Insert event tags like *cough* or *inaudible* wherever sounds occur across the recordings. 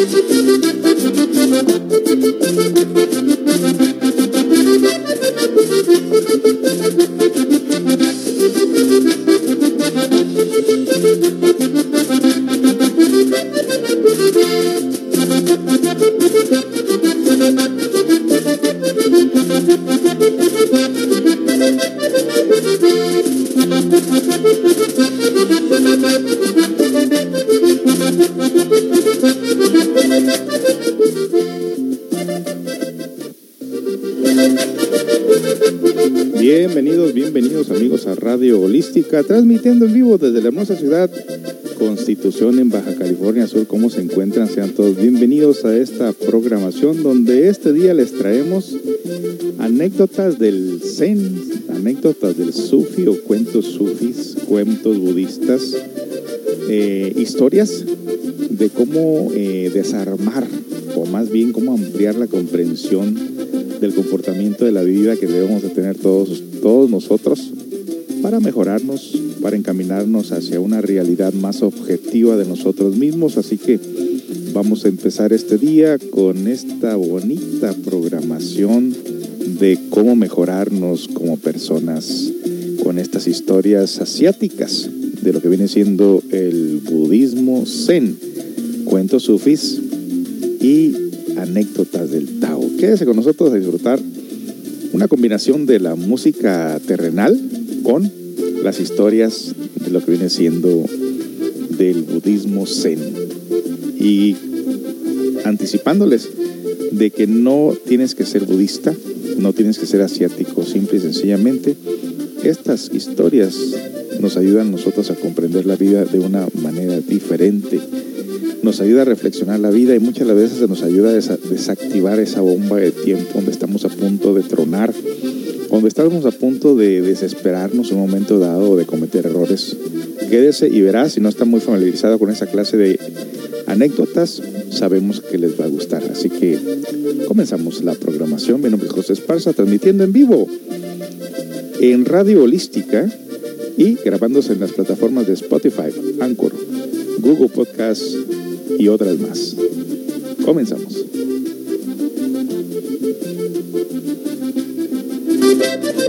どどどどどどどどどどどど。Transmitiendo en vivo desde la hermosa ciudad Constitución en Baja California Sur. ¿Cómo se encuentran? Sean todos bienvenidos a esta programación donde este día les traemos anécdotas del Zen, anécdotas del Sufi o cuentos sufis, cuentos budistas, eh, historias de cómo eh, desarmar o más bien cómo ampliar la comprensión del comportamiento de la vida que debemos de tener todos, todos nosotros para mejorarnos, para encaminarnos hacia una realidad más objetiva de nosotros mismos. Así que vamos a empezar este día con esta bonita programación de cómo mejorarnos como personas con estas historias asiáticas de lo que viene siendo el budismo zen, cuentos sufis y anécdotas del Tao. Quédese con nosotros a disfrutar una combinación de la música terrenal con las historias de lo que viene siendo del budismo zen. Y anticipándoles de que no tienes que ser budista, no tienes que ser asiático, simple y sencillamente, estas historias nos ayudan a nosotros a comprender la vida de una manera diferente. Nos ayuda a reflexionar la vida y muchas veces nos ayuda a desactivar esa bomba de tiempo donde estamos a punto de tronar cuando estamos a punto de desesperarnos en un momento dado o de cometer errores, quédese y verá, si no está muy familiarizado con esa clase de anécdotas, sabemos que les va a gustar. Así que comenzamos la programación. Mi nombre es José Esparza, transmitiendo en vivo en Radio Holística y grabándose en las plataformas de Spotify, Anchor, Google Podcast y otras más. Comenzamos. Thank you.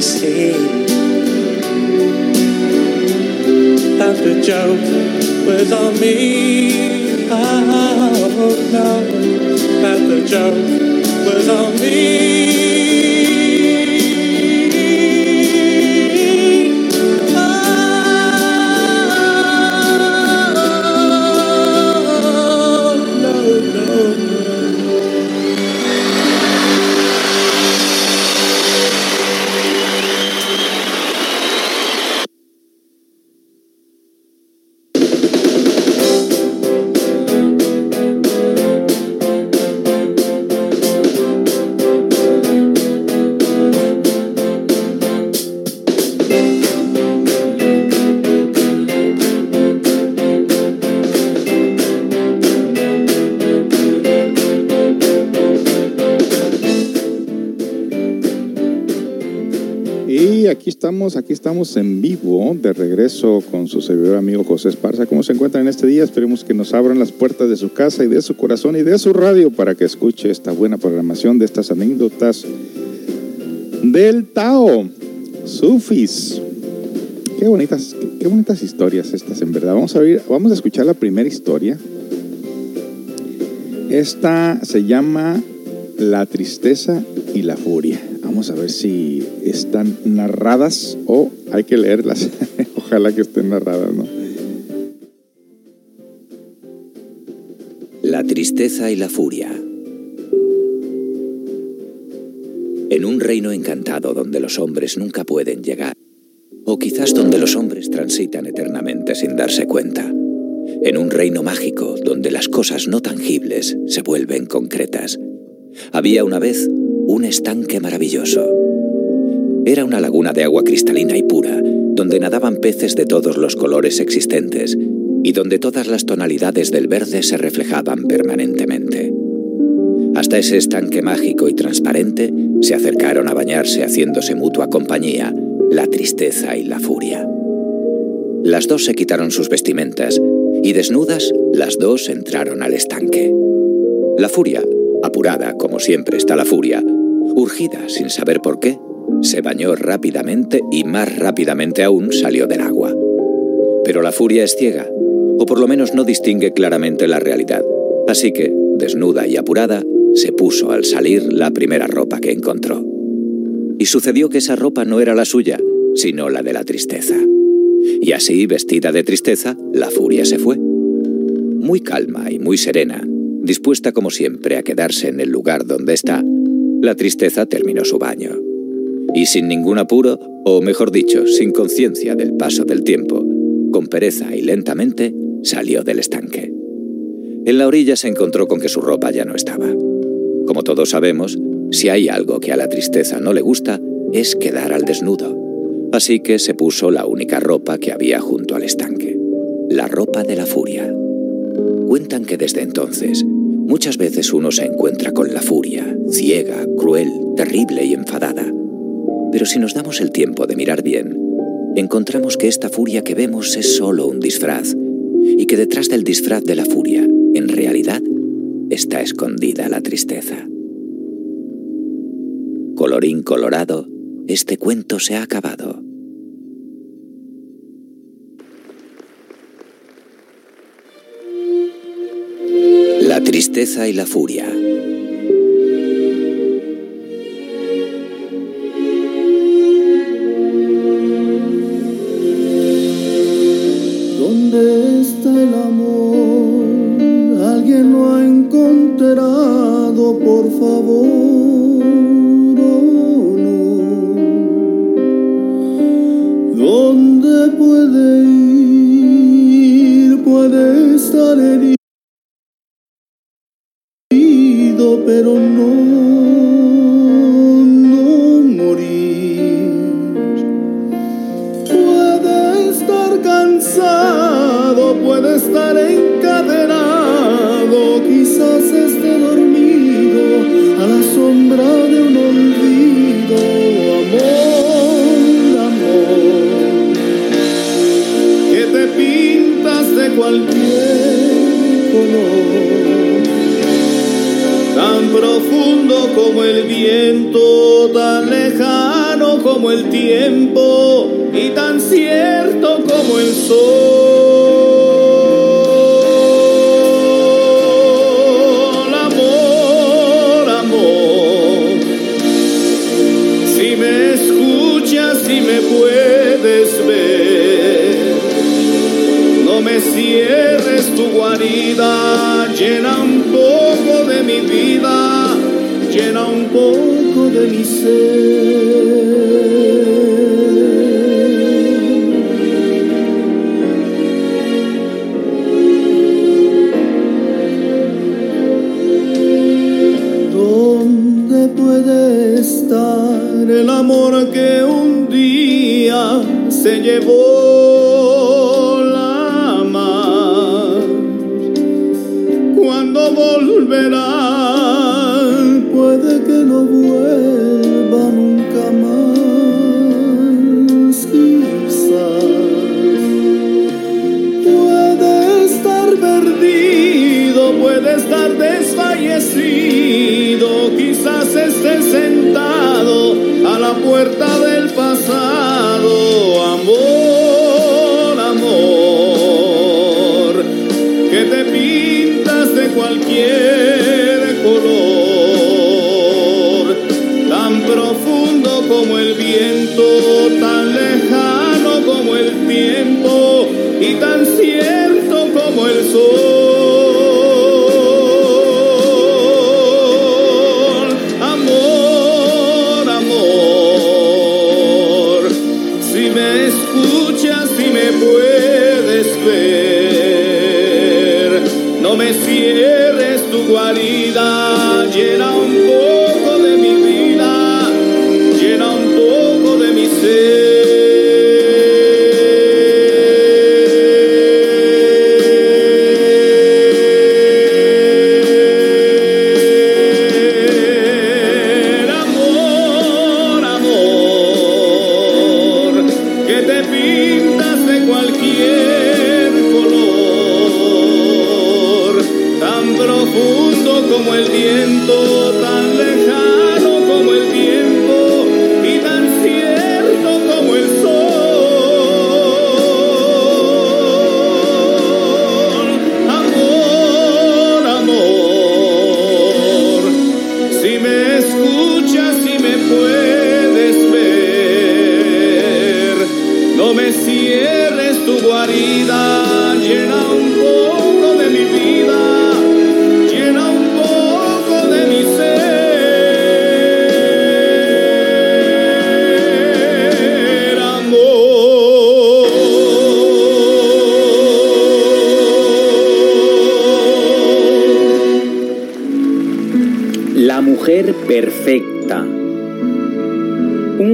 See that the joke was on me. Oh no, that the joke was on me. Aquí estamos en vivo, de regreso con su servidor amigo José Esparza. ¿Cómo se encuentran en este día? Esperemos que nos abran las puertas de su casa y de su corazón y de su radio para que escuche esta buena programación de estas anécdotas del Tao. Sufis. Qué bonitas, qué, qué bonitas historias estas, en verdad. Vamos a ver, vamos a escuchar la primera historia. Esta se llama La tristeza y la furia. Vamos a ver si están narradas o hay que leerlas. *laughs* Ojalá que estén narradas, ¿no? La tristeza y la furia. En un reino encantado donde los hombres nunca pueden llegar, o quizás donde los hombres transitan eternamente sin darse cuenta. En un reino mágico donde las cosas no tangibles se vuelven concretas. Había una vez un estanque maravilloso. Era una laguna de agua cristalina y pura, donde nadaban peces de todos los colores existentes y donde todas las tonalidades del verde se reflejaban permanentemente. Hasta ese estanque mágico y transparente se acercaron a bañarse haciéndose mutua compañía la tristeza y la furia. Las dos se quitaron sus vestimentas y desnudas las dos entraron al estanque. La furia, apurada como siempre está la furia, urgida sin saber por qué, se bañó rápidamente y más rápidamente aún salió del agua. Pero la furia es ciega, o por lo menos no distingue claramente la realidad. Así que, desnuda y apurada, se puso al salir la primera ropa que encontró. Y sucedió que esa ropa no era la suya, sino la de la tristeza. Y así, vestida de tristeza, la furia se fue. Muy calma y muy serena, dispuesta como siempre a quedarse en el lugar donde está, la tristeza terminó su baño. Y sin ningún apuro, o mejor dicho, sin conciencia del paso del tiempo, con pereza y lentamente, salió del estanque. En la orilla se encontró con que su ropa ya no estaba. Como todos sabemos, si hay algo que a la tristeza no le gusta, es quedar al desnudo. Así que se puso la única ropa que había junto al estanque, la ropa de la furia. Cuentan que desde entonces, muchas veces uno se encuentra con la furia, ciega, cruel, terrible y enfadada. Pero si nos damos el tiempo de mirar bien, encontramos que esta furia que vemos es solo un disfraz, y que detrás del disfraz de la furia, en realidad, está escondida la tristeza. Colorín colorado, este cuento se ha acabado. Tristeza y la furia. ¿Dónde está el amor? Alguien lo ha encontrado, por favor. Me escuchas, si me puedes ver, no me cierres tu guarida, llena un poco de mi vida, llena un poco de mi ser. Se llevó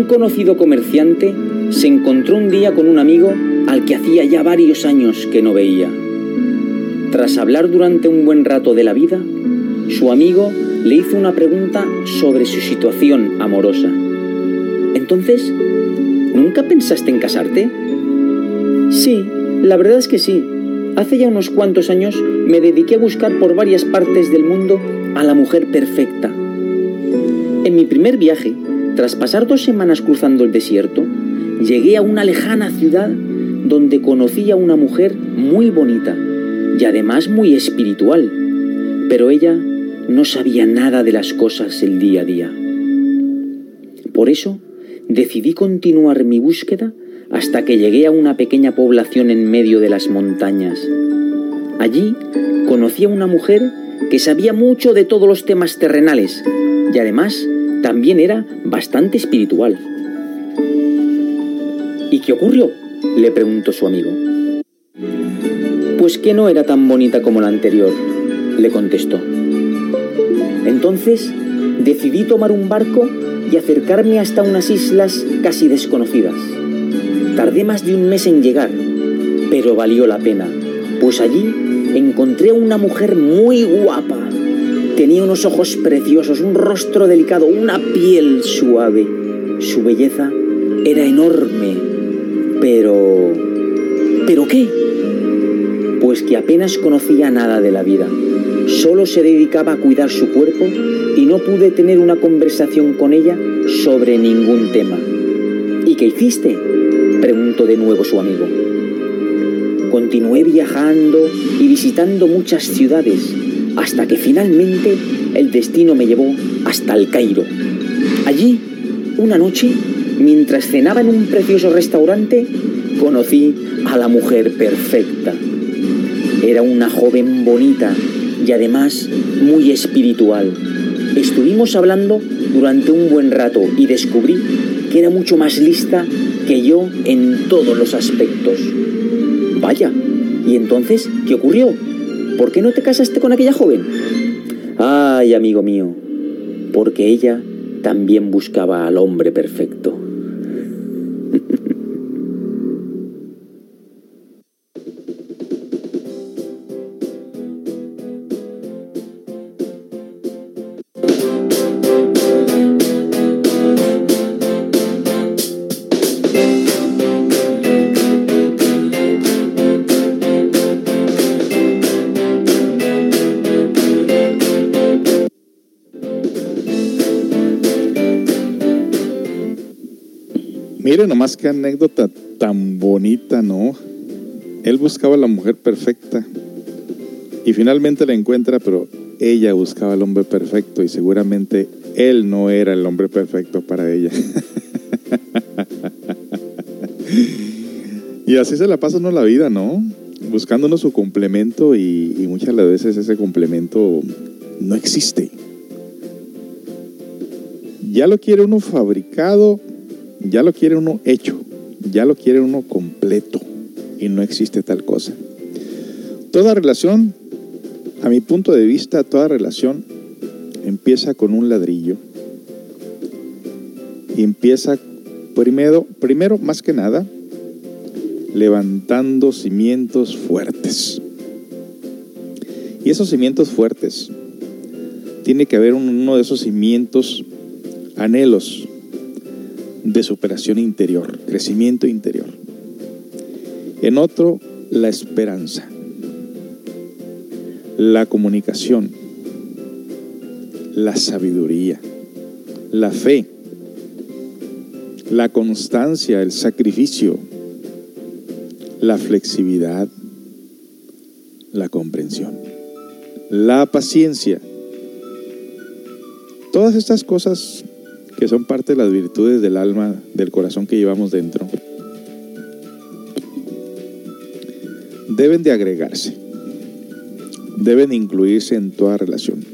conocido comerciante se encontró un día con un amigo al que hacía ya varios años que no veía. Tras hablar durante un buen rato de la vida, su amigo le hizo una pregunta sobre su situación amorosa. Entonces, ¿nunca pensaste en casarte? Sí, la verdad es que sí. Hace ya unos cuantos años me dediqué a buscar por varias partes del mundo a la mujer perfecta. En mi primer viaje, tras pasar dos semanas cruzando el desierto, llegué a una lejana ciudad donde conocí a una mujer muy bonita y además muy espiritual, pero ella no sabía nada de las cosas el día a día. Por eso decidí continuar mi búsqueda hasta que llegué a una pequeña población en medio de las montañas. Allí conocí a una mujer que sabía mucho de todos los temas terrenales y además también era bastante espiritual. ¿Y qué ocurrió? le preguntó su amigo. Pues que no era tan bonita como la anterior, le contestó. Entonces decidí tomar un barco y acercarme hasta unas islas casi desconocidas. Tardé más de un mes en llegar, pero valió la pena, pues allí encontré a una mujer muy guapa. Tenía unos ojos preciosos, un rostro delicado, una piel suave. Su belleza era enorme. Pero... ¿Pero qué? pues que apenas conocía nada de la vida. Solo se dedicaba a cuidar su cuerpo y no pude tener una conversación con ella sobre ningún tema. ¿Y qué hiciste? preguntó de nuevo su amigo. Continué viajando y visitando muchas ciudades hasta que finalmente el destino me llevó hasta el Cairo. Allí, una noche, mientras cenaba en un precioso restaurante, conocí a la mujer perfecta. Era una joven bonita y además muy espiritual. Estuvimos hablando durante un buen rato y descubrí que era mucho más lista que yo en todos los aspectos. Vaya, ¿y entonces qué ocurrió? ¿Por qué no te casaste con aquella joven? Ay, amigo mío, porque ella también buscaba al hombre perfecto. Nomás qué anécdota tan bonita, ¿no? Él buscaba la mujer perfecta y finalmente la encuentra, pero ella buscaba al hombre perfecto y seguramente él no era el hombre perfecto para ella. *laughs* y así se la pasa uno la vida, ¿no? Buscándonos su complemento y, y muchas de las veces ese complemento no existe. Ya lo quiere uno fabricado ya lo quiere uno hecho, ya lo quiere uno completo y no existe tal cosa. Toda relación, a mi punto de vista, toda relación empieza con un ladrillo y empieza primero, primero más que nada, levantando cimientos fuertes. Y esos cimientos fuertes, tiene que haber uno de esos cimientos anhelos, de superación interior, crecimiento interior. En otro, la esperanza, la comunicación, la sabiduría, la fe, la constancia, el sacrificio, la flexibilidad, la comprensión, la paciencia. Todas estas cosas que son parte de las virtudes del alma, del corazón que llevamos dentro, deben de agregarse, deben incluirse en toda relación.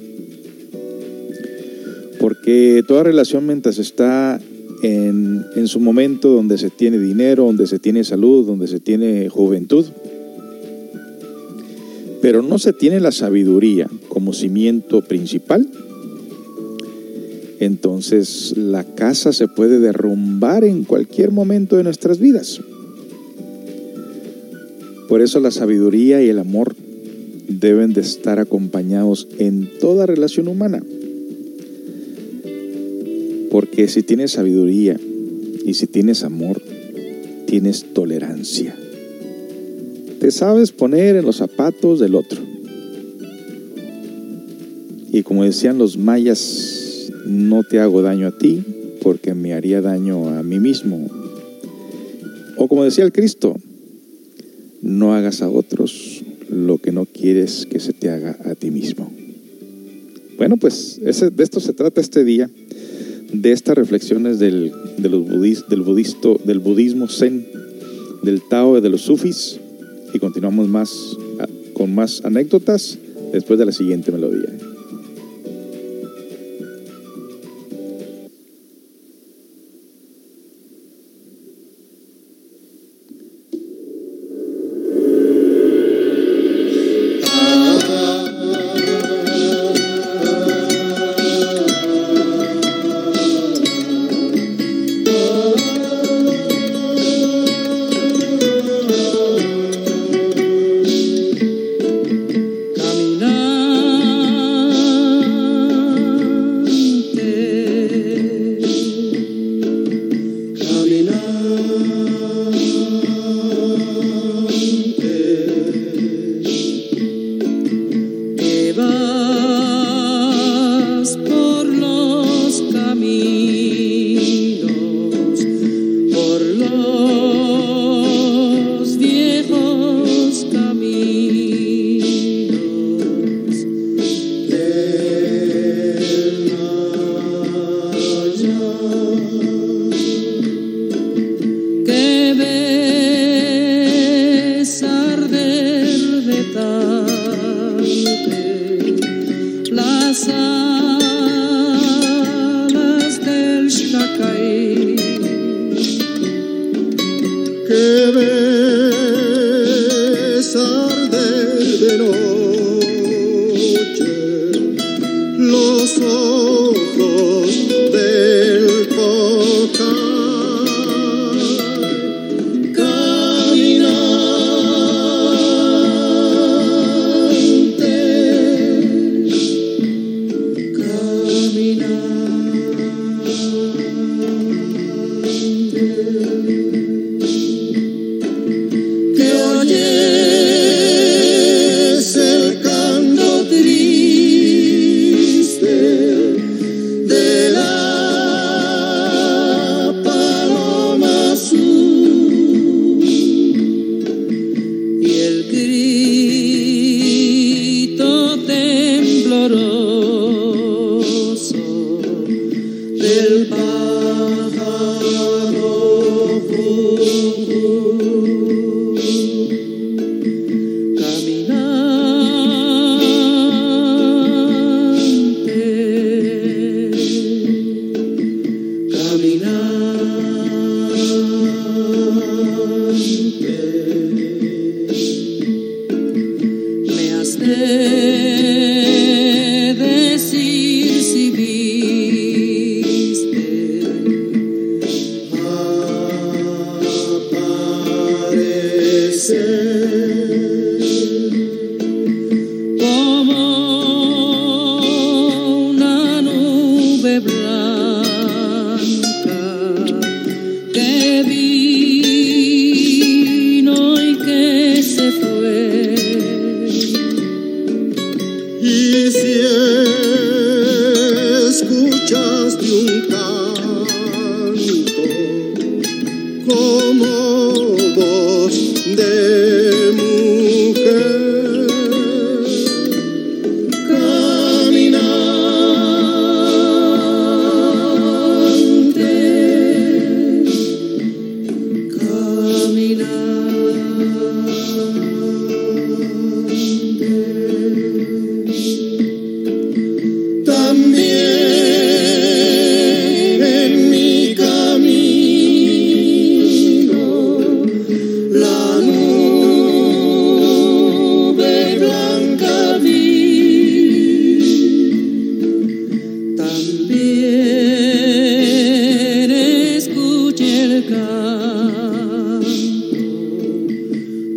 Porque toda relación mientras está en, en su momento donde se tiene dinero, donde se tiene salud, donde se tiene juventud, pero no se tiene la sabiduría como cimiento principal, entonces la casa se puede derrumbar en cualquier momento de nuestras vidas. Por eso la sabiduría y el amor deben de estar acompañados en toda relación humana. Porque si tienes sabiduría y si tienes amor, tienes tolerancia. Te sabes poner en los zapatos del otro. Y como decían los mayas, no te hago daño a ti porque me haría daño a mí mismo. O como decía el Cristo, no hagas a otros lo que no quieres que se te haga a ti mismo. Bueno, pues de esto se trata este día, de estas reflexiones del, del, budisto, del budismo zen, del Tao, de los sufis, y continuamos más con más anécdotas después de la siguiente melodía.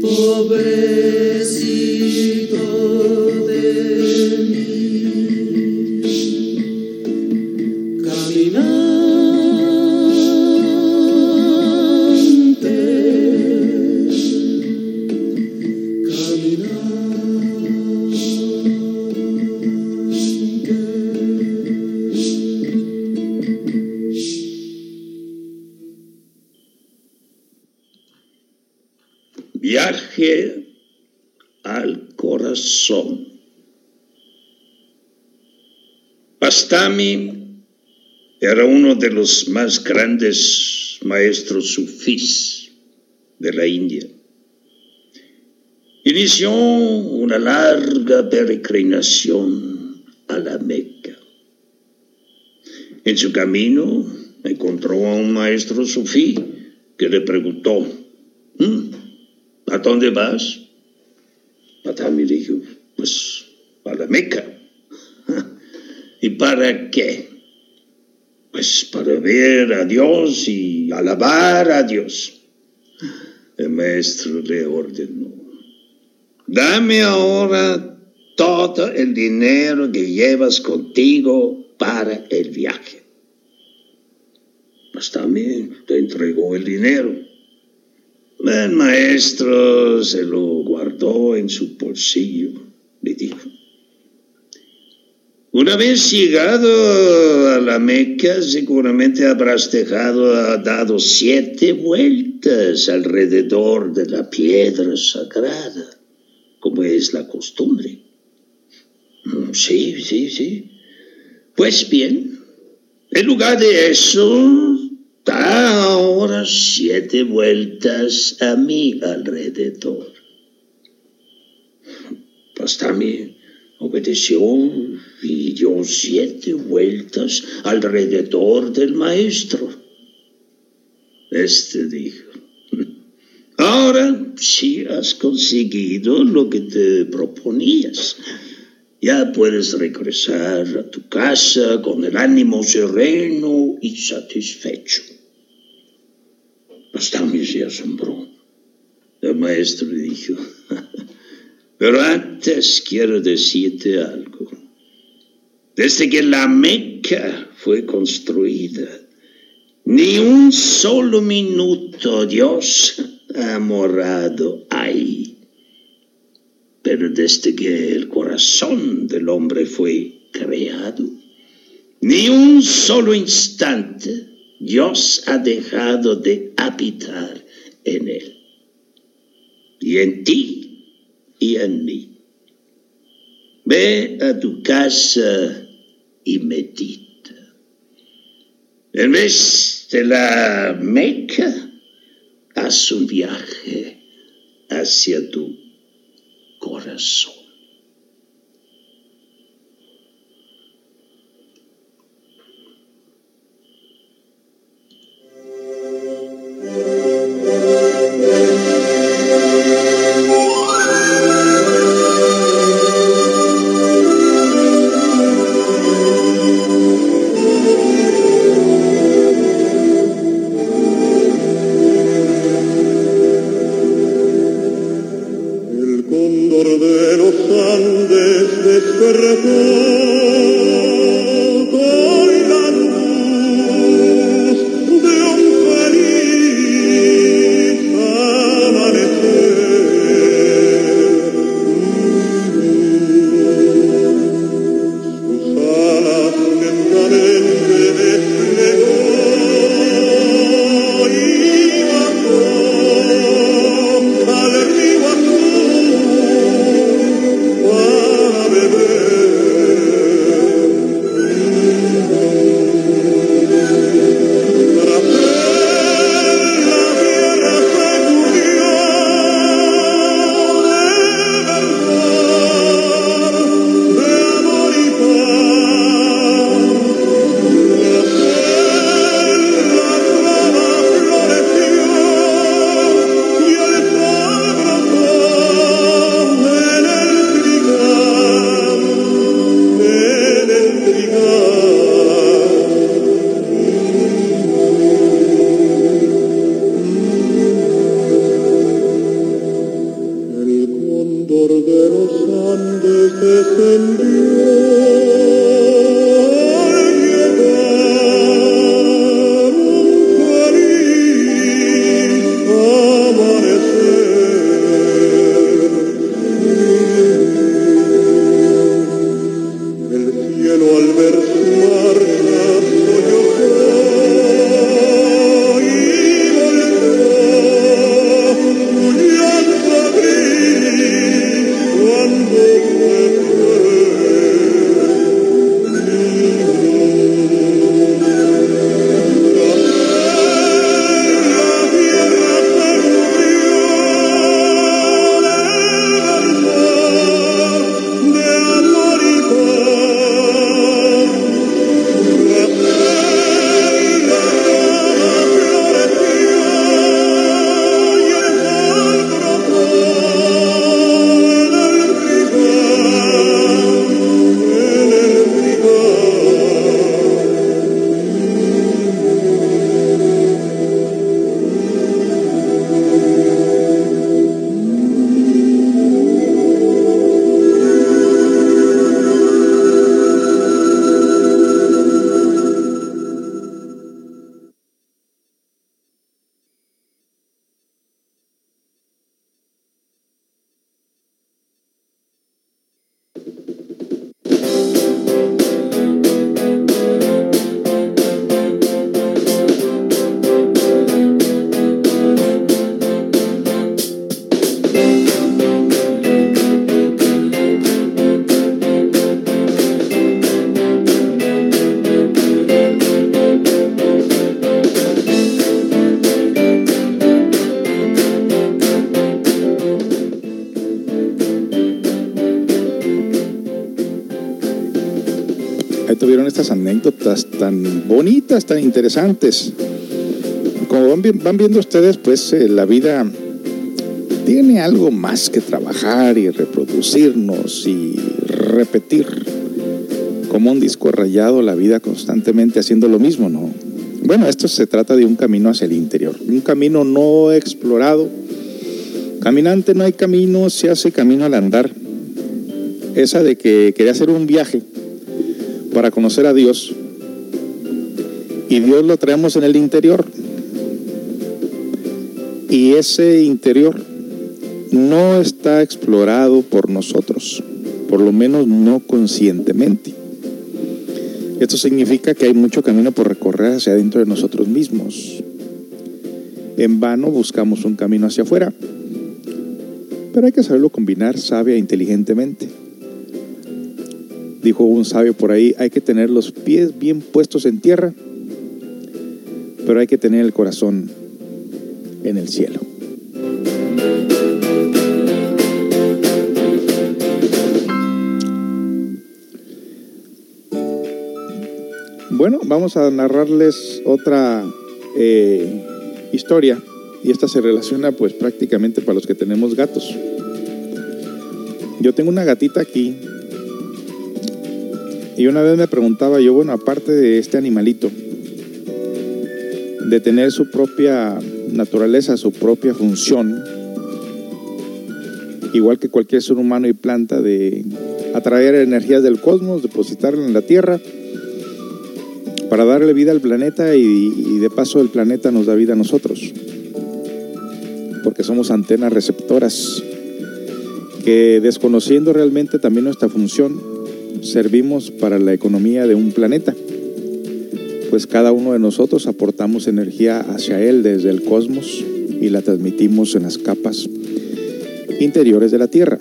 pobrecito de mim. Era uno de los más grandes maestros sufís de la India. Inició una larga peregrinación a la Meca. En su camino encontró a un maestro sufí que le preguntó, ¿Mm? ¿a dónde vas? Patami dijo, pues a la Meca. ¿Y para qué? Pues para ver a Dios y alabar a Dios. El maestro le ordenó, dame ahora todo el dinero que llevas contigo para el viaje. Pues también te entregó el dinero. El maestro se lo guardó en su bolsillo. Le dijo, una vez llegado a la Meca, seguramente habrás dejado, dado siete vueltas alrededor de la piedra sagrada, como es la costumbre. Mm, sí, sí, sí. Pues bien, en lugar de eso, da ahora siete vueltas a mi alrededor. Pues también obedeció y dio siete vueltas alrededor del maestro. Este dijo, *laughs* sí has conseguido lo que te proponías. Ya puedes regresar a tu casa con el ánimo sereno y satisfecho. Bastante se asombró. El maestro dijo, *laughs* pero antes quiero decirte algo. Desde que la Meca fue construida, ni un solo minuto Dios ha morado ahí. Pero desde que el corazón del hombre fue creado, ni un solo instante Dios ha dejado de habitar en él. Y en ti y en mí. Ve a tu casa y medita. En vez de la Meca, haz un viaje hacia tu corazón. Tan interesantes. Como van, viendo ustedes, pues eh, la vida tiene algo más que trabajar y reproducirnos y repetir como un disco rayado la vida constantemente haciendo lo mismo, ¿no? Bueno, esto se trata de un camino hacia el interior, un camino no explorado. Caminante no hay camino, se hace camino al andar. Esa de que quería hacer un viaje para conocer a Dios y Dios lo traemos en el interior. Y ese interior no está explorado por nosotros, por lo menos no conscientemente. Esto significa que hay mucho camino por recorrer hacia adentro de nosotros mismos. En vano buscamos un camino hacia afuera, pero hay que saberlo combinar sabia e inteligentemente. Dijo un sabio por ahí, hay que tener los pies bien puestos en tierra, pero hay que tener el corazón en el cielo. Bueno, vamos a narrarles otra eh, historia y esta se relaciona pues prácticamente para los que tenemos gatos. Yo tengo una gatita aquí y una vez me preguntaba yo, bueno, aparte de este animalito, de tener su propia naturaleza, su propia función, igual que cualquier ser humano y planta, de atraer energías del cosmos, depositarla en la Tierra, para darle vida al planeta y, y, de paso el planeta nos da vida a nosotros, porque somos antenas receptoras, que desconociendo realmente también nuestra función, servimos para la economía de un planeta pues cada uno de nosotros aportamos energía hacia él desde el cosmos y la transmitimos en las capas interiores de la Tierra.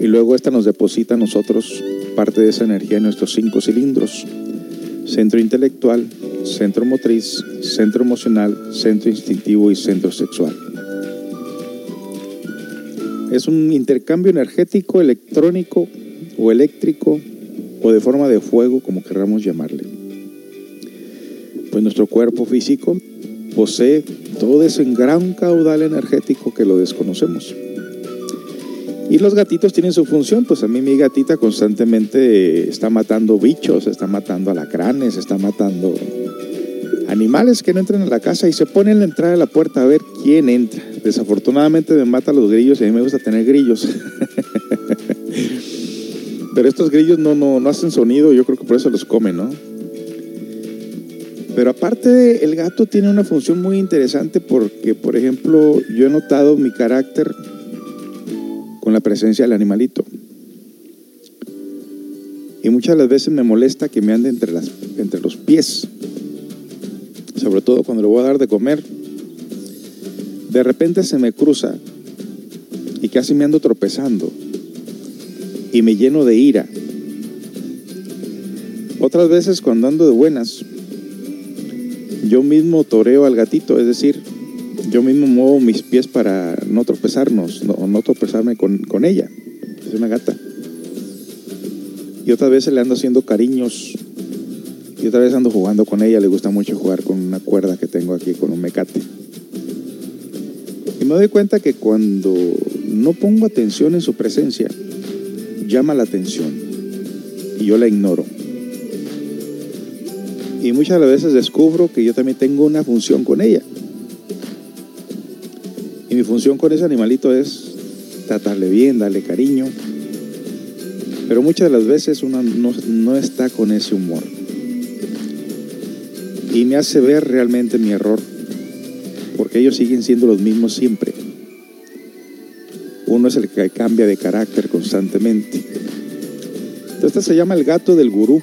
Y luego esta nos deposita a nosotros parte de esa energía en nuestros cinco cilindros. Centro intelectual, centro motriz, centro emocional, centro instintivo y centro sexual. Es un intercambio energético, electrónico o eléctrico o de forma de fuego, como queramos llamarle pues nuestro cuerpo físico posee todo ese gran caudal energético que lo desconocemos. Y los gatitos tienen su función, pues a mí mi gatita constantemente está matando bichos, está matando alacranes, está matando animales que no entran a la casa y se pone en la entrada de la puerta a ver quién entra. Desafortunadamente me mata los grillos y a mí me gusta tener grillos. *laughs* Pero estos grillos no, no, no hacen sonido, yo creo que por eso los comen, ¿no? Pero aparte, el gato tiene una función muy interesante porque, por ejemplo, yo he notado mi carácter con la presencia del animalito. Y muchas de las veces me molesta que me ande entre, las, entre los pies. Sobre todo cuando le voy a dar de comer. De repente se me cruza y casi me ando tropezando. Y me lleno de ira. Otras veces cuando ando de buenas, yo mismo toreo al gatito, es decir, yo mismo muevo mis pies para no tropezarnos, no, no tropezarme con, con, ella. Es una gata. Y otras veces le ando haciendo cariños. Y otra vez ando jugando con ella. Le gusta mucho jugar con una cuerda que tengo aquí, con un mecate. Y me doy cuenta que cuando no pongo atención en su presencia, llama la atención. Y yo la ignoro. Y muchas veces descubro que yo también tengo una función con ella. Y mi función con ese animalito es tratarle bien, darle cariño. Pero muchas de las veces uno no, está con ese humor. Y me hace ver realmente mi error. Porque ellos siguen siendo los mismos siempre. Uno es el que cambia de carácter constantemente. Este se llama el gato del gurú.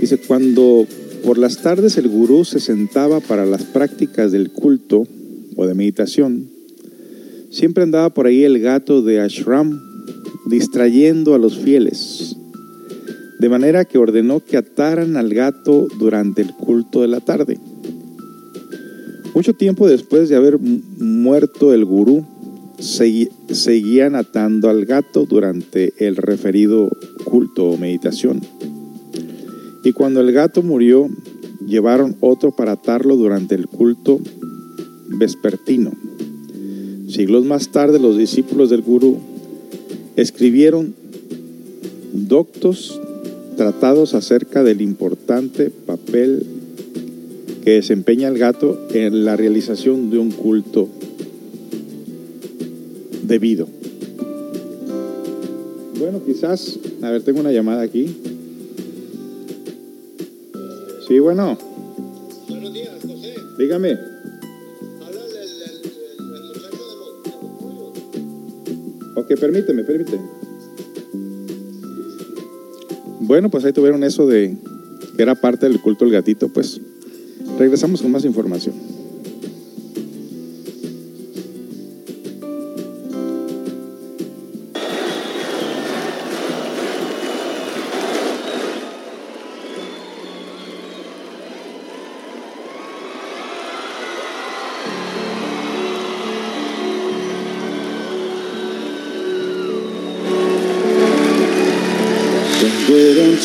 Dice, cuando por las tardes el gurú se sentaba para las prácticas del culto o de meditación, siempre andaba por ahí el gato de Ashram distrayendo a los fieles, de manera que ordenó que ataran al gato durante el culto de la tarde. Mucho tiempo después de haber muerto el gurú, seguían atando al gato durante el referido culto o meditación. Y cuando el gato murió, llevaron otro para atarlo durante el culto vespertino. Siglos más tarde, los discípulos del gurú escribieron doctos tratados acerca del importante papel que desempeña el gato en la realización de un culto debido. Bueno, quizás, a ver, tengo una llamada aquí. Sí, bueno. Buenos días, José. Dígame. Habla del muchacho de los. Ok, permíteme, permíteme. Bueno, pues ahí tuvieron eso de que era parte del culto del gatito, pues regresamos con más información.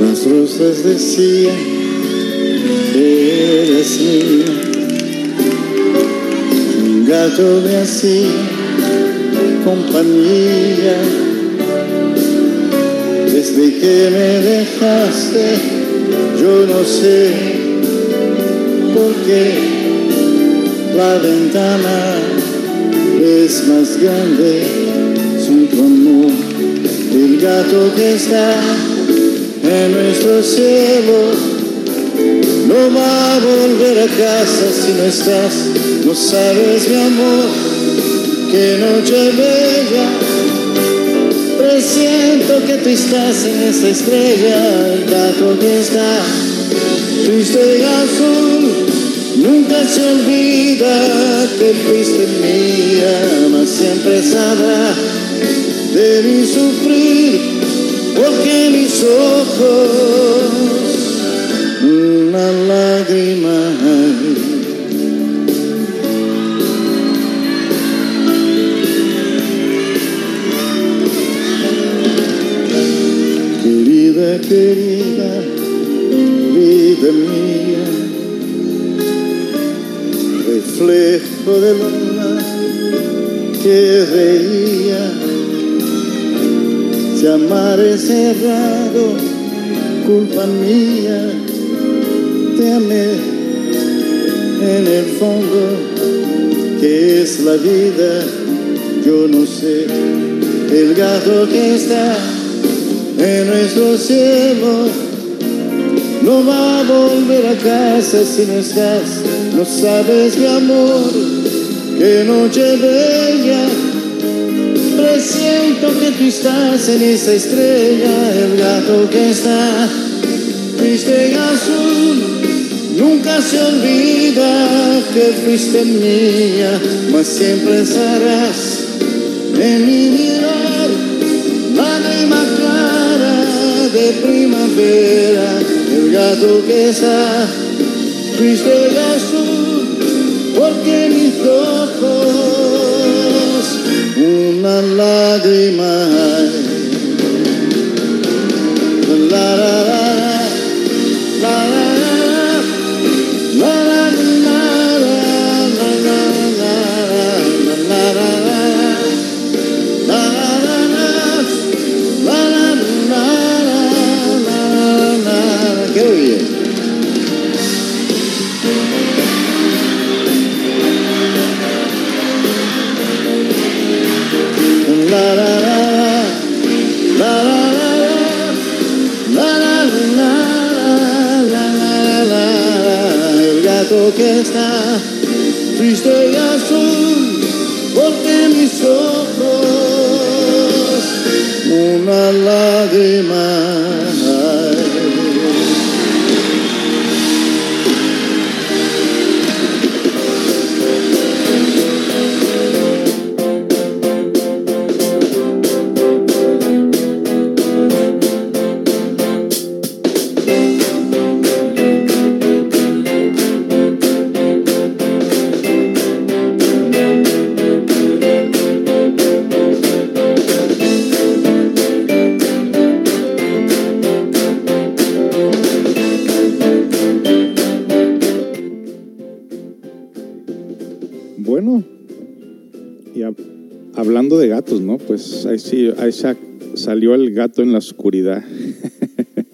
Las rosas decían, eres mía. Un gato me hacía compañía. Desde que me dejaste, yo no sé por qué la ventana es más grande tu amor. El gato que está en nuestro cielo no va a volver a casa si no estás. No sabes, mi amor, qué noche bella. Presiento que tú estás en esa estrella, el gato que está triste y azul. Nunca se olvida que fuiste mía, mas siempre sabrá de mi sufrir porque mis ojos una lágrima hay. Querida, querida, vida mía, reflejo de luna que veía si amar es errado, culpa mía, te amé en el fondo, que es la vida, yo no sé, el gato que está en nuestro cielo, no va a volver a casa si no estás, no sabes mi amor, qué noche bella. Presiento que tú estás en esa estrella, el gato que está triste y azul. Nunca se olvida que fuiste mía, mas siempre estarás en mi mirar, lágrima clara de primavera, el gato que está triste y azul, porque mis ojos una lágrima sa- salió el gato en la oscuridad. *laughs*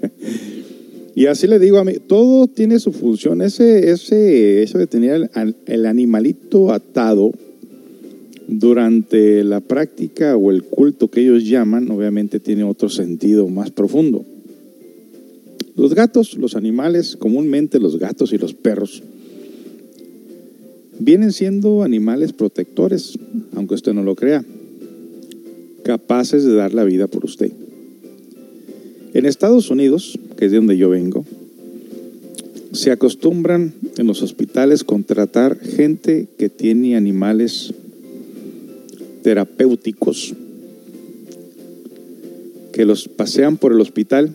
y así le digo a mí, todo tiene su función. Ese, ese, eso de tener el, el animalito atado durante la práctica o el culto que ellos llaman, obviamente tiene otro sentido más profundo. Los gatos, los animales, comúnmente los gatos y los perros, vienen siendo animales protectores, aunque usted no lo crea, capaces de dar la vida por usted. En Estados Unidos, que es de donde yo vengo, se acostumbran en los hospitales contratar gente que tiene animales terapéuticos, que los pasean por el hospital,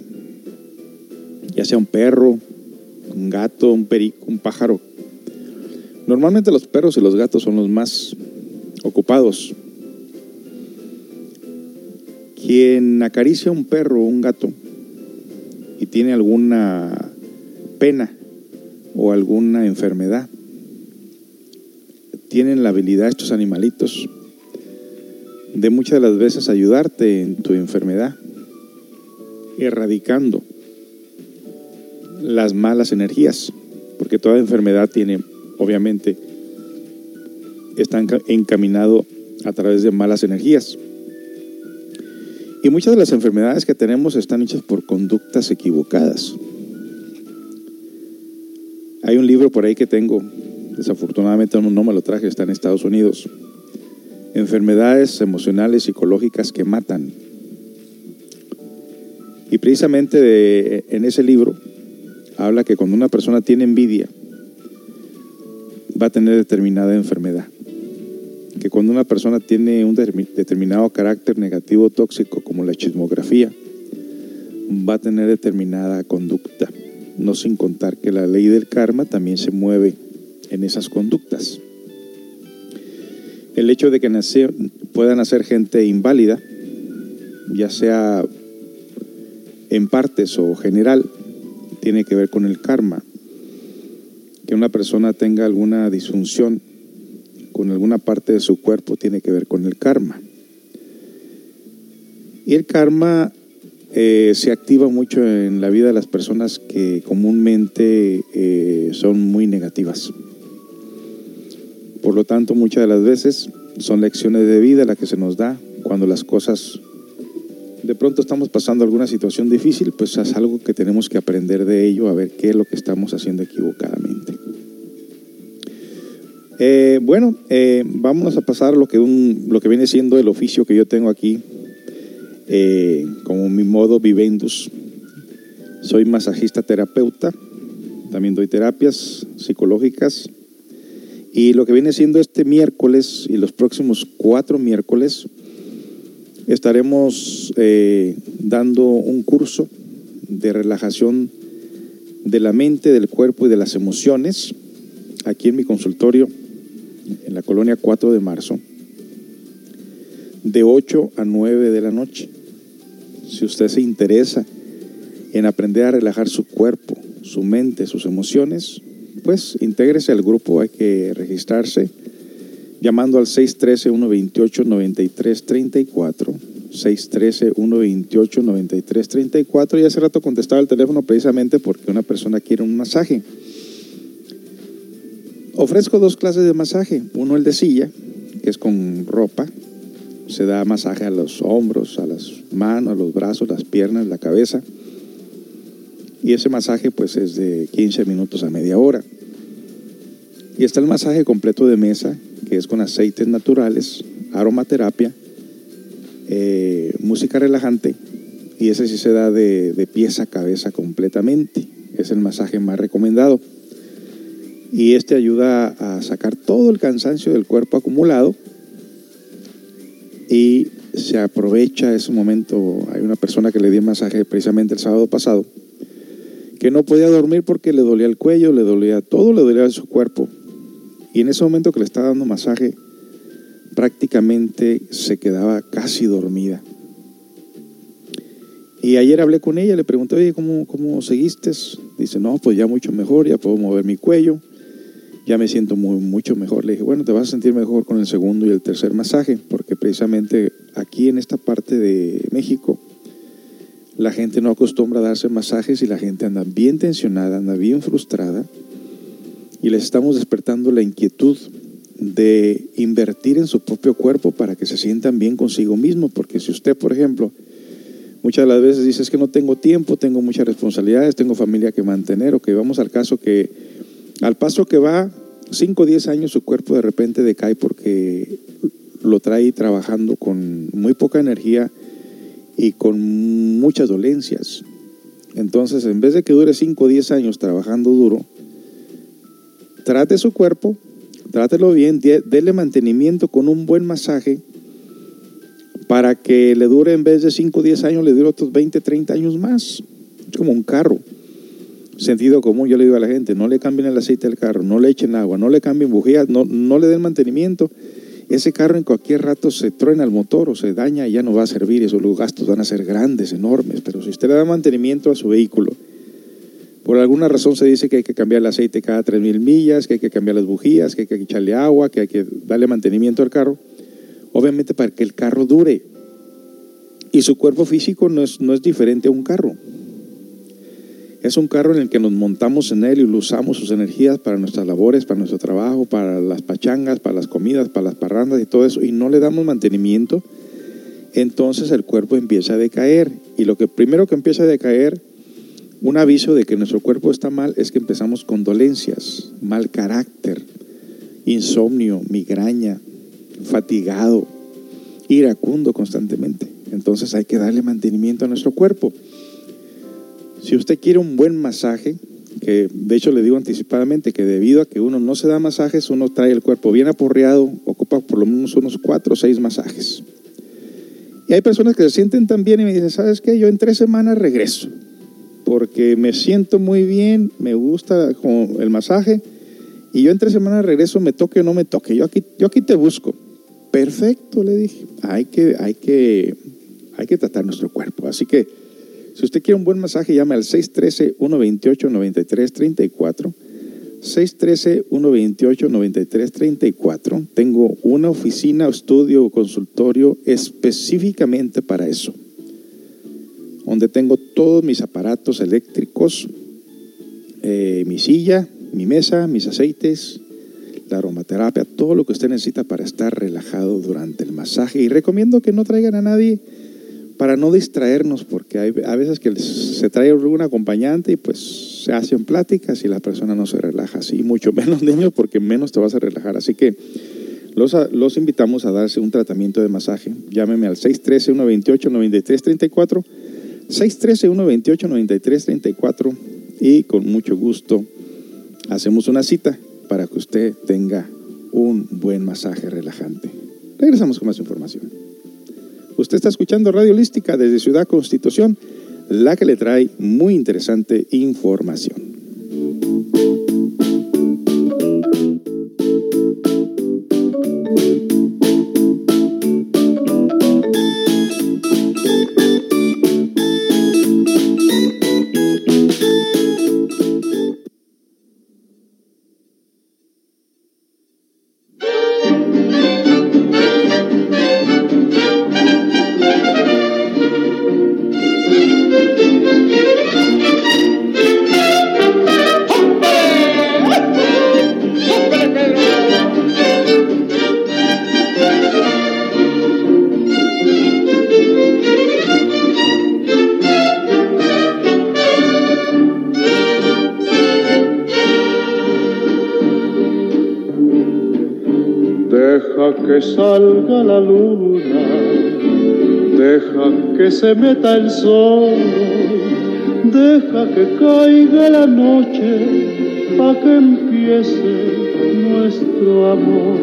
ya sea un perro, un gato, un perico, un pájaro, Normalmente los perros y los gatos son los más ocupados. Quien acaricia un perro o un gato y tiene alguna pena o alguna enfermedad, tienen la habilidad estos animalitos de muchas de las veces ayudarte en tu enfermedad, erradicando las malas energías, porque toda enfermedad tiene obviamente está enca- encaminado a través de malas energías. Y muchas de las enfermedades que tenemos están hechas por conductas equivocadas. Hay un libro por ahí que tengo, desafortunadamente no, no me lo traje, está en Estados Unidos. Enfermedades emocionales psicológicas que matan. Y precisamente en ese libro habla que cuando una persona tiene envidia, va a tener determinada enfermedad. Que cuando una persona tiene un determinado carácter negativo tóxico como la chismografía, va a tener determinada conducta. No sin contar que la ley del karma también se mueve en esas conductas. El hecho de que nace- pueda nacer gente inválida, ya sea en partes o general, tiene que ver con el karma que una persona tenga alguna disfunción con alguna parte de su cuerpo tiene que ver con el karma. Y el karma eh, se activa mucho en la vida de las personas que comúnmente eh, son muy negativas. Por lo tanto, muchas de las veces son lecciones de vida las que se nos da cuando las cosas de pronto estamos pasando alguna situación difícil, pues es algo que tenemos que aprender de ello, a ver qué es lo que estamos haciendo equivocadamente. Eh, bueno, eh, vámonos a pasar lo que, lo que viene siendo el oficio que yo tengo aquí, eh, como mi modo vivendus. Soy masajista terapeuta, también doy terapias psicológicas. Y lo que viene siendo este miércoles y los próximos cuatro miércoles, estaremos dando un curso de relajación de la mente, del cuerpo y de las emociones aquí en mi consultorio en la colonia 4 de marzo de 8 a 9 de la noche. Si usted se interesa en aprender a relajar su cuerpo, su mente, sus emociones, pues intégrese al grupo, hay que registrarse llamando al 613-128-9334. 613-128-9334 y hace rato contestaba el teléfono precisamente porque una persona quiere un masaje. Ofrezco dos clases de masaje, uno el de silla, que es con ropa, se da masaje a los hombros, a las manos, a los brazos, las piernas, la cabeza. Y ese masaje pues es de 15 minutos a media hora. Y está el masaje completo de mesa, que es con aceites naturales, aromaterapia, eh, música relajante, y ese sí se da de, de pies a cabeza completamente. Es el masaje más recomendado. Y este ayuda a sacar todo el cansancio del cuerpo acumulado y se aprovecha ese momento. Hay una persona que le di masaje precisamente el sábado pasado que no podía dormir porque le dolía el cuello, le dolía todo, le dolía su cuerpo. Y en ese momento que le estaba dando masaje, prácticamente se quedaba casi dormida. Y ayer hablé con ella, le pregunté, oye, ¿cómo, cómo seguiste? Dice, no, pues ya mucho mejor, ya puedo mover mi cuello. Ya me siento muy, mucho mejor. Le dije, bueno, te vas a sentir mejor con el segundo y el tercer masaje, porque precisamente aquí en esta parte de México, la gente no acostumbra a darse masajes y la gente anda bien tensionada, anda bien frustrada, y les estamos despertando la inquietud de invertir en su propio cuerpo para que se sientan bien consigo mismo, porque si usted, por ejemplo, muchas de las veces dice es que no tengo tiempo, tengo muchas responsabilidades, tengo familia que mantener, o que vamos al caso que al paso que va, 5 o 10 años su cuerpo de repente decae porque lo trae trabajando con muy poca energía y con muchas dolencias. Entonces, en vez de que dure 5 o 10 años trabajando duro, trate su cuerpo, trátelo bien, dé- dele mantenimiento con un buen masaje para que le dure en vez de 5 o 10 años, le dure otros 20, 30 años más. Es como un carro. Sentido común, yo le digo a la gente, no le cambien el aceite del carro, no le echen agua, no le cambien bujías, no, no le den mantenimiento. Ese carro en cualquier rato se truena el motor o se daña y ya no va a servir. Esos los gastos van a ser grandes, enormes. Pero si usted le da mantenimiento a su vehículo, por alguna razón se dice que hay que cambiar el aceite cada 3.000 millas, que hay que cambiar las bujías, que hay que echarle agua, que hay que darle mantenimiento al carro. Obviamente para que el carro dure. Y su cuerpo físico no es, no es diferente a un carro. Es un carro en el que nos montamos en él y usamos sus energías para nuestras labores, para nuestro trabajo, para las pachangas, para las comidas, para las parrandas y todo eso, y no le damos mantenimiento, entonces el cuerpo empieza a decaer. Y lo que primero que empieza a decaer, un aviso de que nuestro cuerpo está mal, es que empezamos con dolencias, mal carácter, insomnio, migraña, fatigado, iracundo constantemente. Entonces hay que darle mantenimiento a nuestro cuerpo. Si usted quiere un buen masaje, que de hecho le digo anticipadamente que debido a que uno no se da masajes, uno trae el cuerpo bien aporreado, ocupa por lo menos unos cuatro o seis masajes. Y hay personas que se sienten tan bien y me dicen, ¿sabes qué? Yo en tres semanas regreso, porque me siento muy bien, me gusta el masaje, y yo en tres semanas regreso, me toque o no me toque, yo aquí, yo aquí te busco. Perfecto, le dije. Hay que, hay que, hay que tratar nuestro cuerpo. Así que, si usted quiere un buen masaje, llame al 613-128-9334. 613-128-9334. Tengo una oficina, estudio o consultorio específicamente para eso. Donde tengo todos mis aparatos eléctricos, eh, mi silla, mi mesa, mis aceites, la aromaterapia, todo lo que usted necesita para estar relajado durante el masaje. Y recomiendo que no traigan a nadie para no distraernos, porque hay a veces que se trae algún acompañante y pues se hacen pláticas y la persona no se relaja así, mucho *laughs* menos niños, porque menos te vas a relajar. Así que los, los invitamos a darse un tratamiento de masaje. Llámeme al 613-128-9334, 613-128-9334 y con mucho gusto hacemos una cita para que usted tenga un buen masaje relajante. Regresamos con más información. Usted está escuchando Radio Holística desde Ciudad Constitución, la que le trae muy interesante información. Meta el sol, deja que caiga la noche pa' que empiece nuestro amor.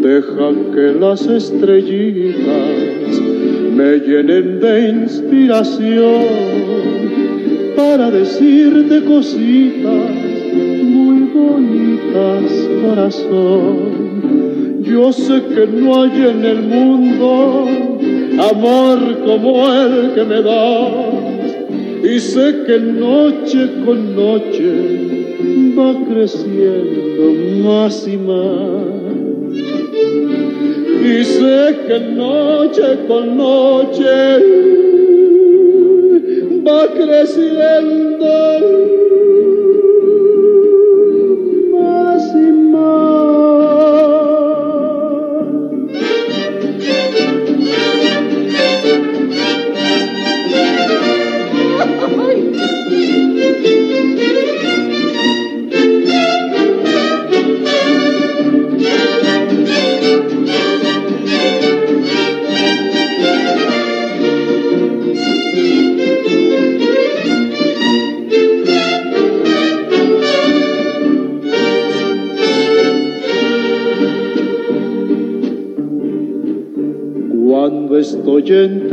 Deja que las estrellitas me llenen de inspiración para decirte cositas muy bonitas, corazón. Yo sé que no hay en el mundo amor como el que me das. Y sé que noche con noche va creciendo más y más. Y sé que noche con noche va creciendo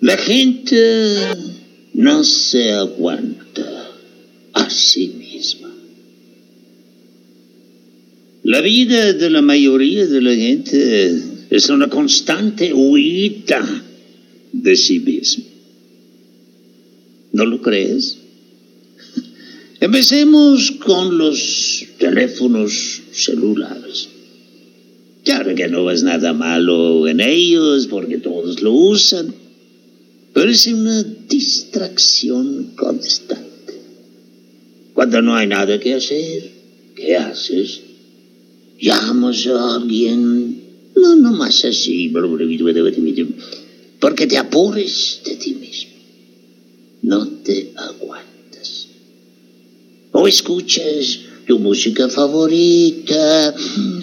la gente no se aguanta a sí misma. La vida de la mayoría de la gente es una constante huida de sí mismo. ¿No lo crees? *laughs* Empecemos con los teléfonos celulares. Claro que no es nada malo en ellos porque todos lo usan, pero es una distracción constante. Cuando no hay nada que hacer, ¿qué haces? Llamas a alguien, no, no más así, porque te apures de ti mismo. No te aguantas. O escuchas tu música favorita,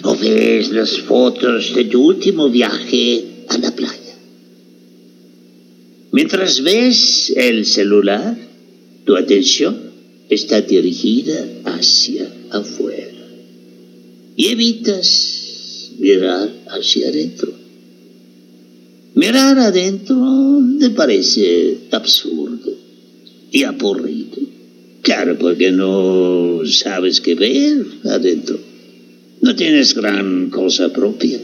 o ves las fotos de tu último viaje a la playa. Mientras ves el celular, tu atención está dirigida hacia afuera y evitas mirar hacia adentro. Mirar adentro te parece absurdo y aburrido. Claro, porque no sabes qué ver adentro. No tienes gran cosa propia.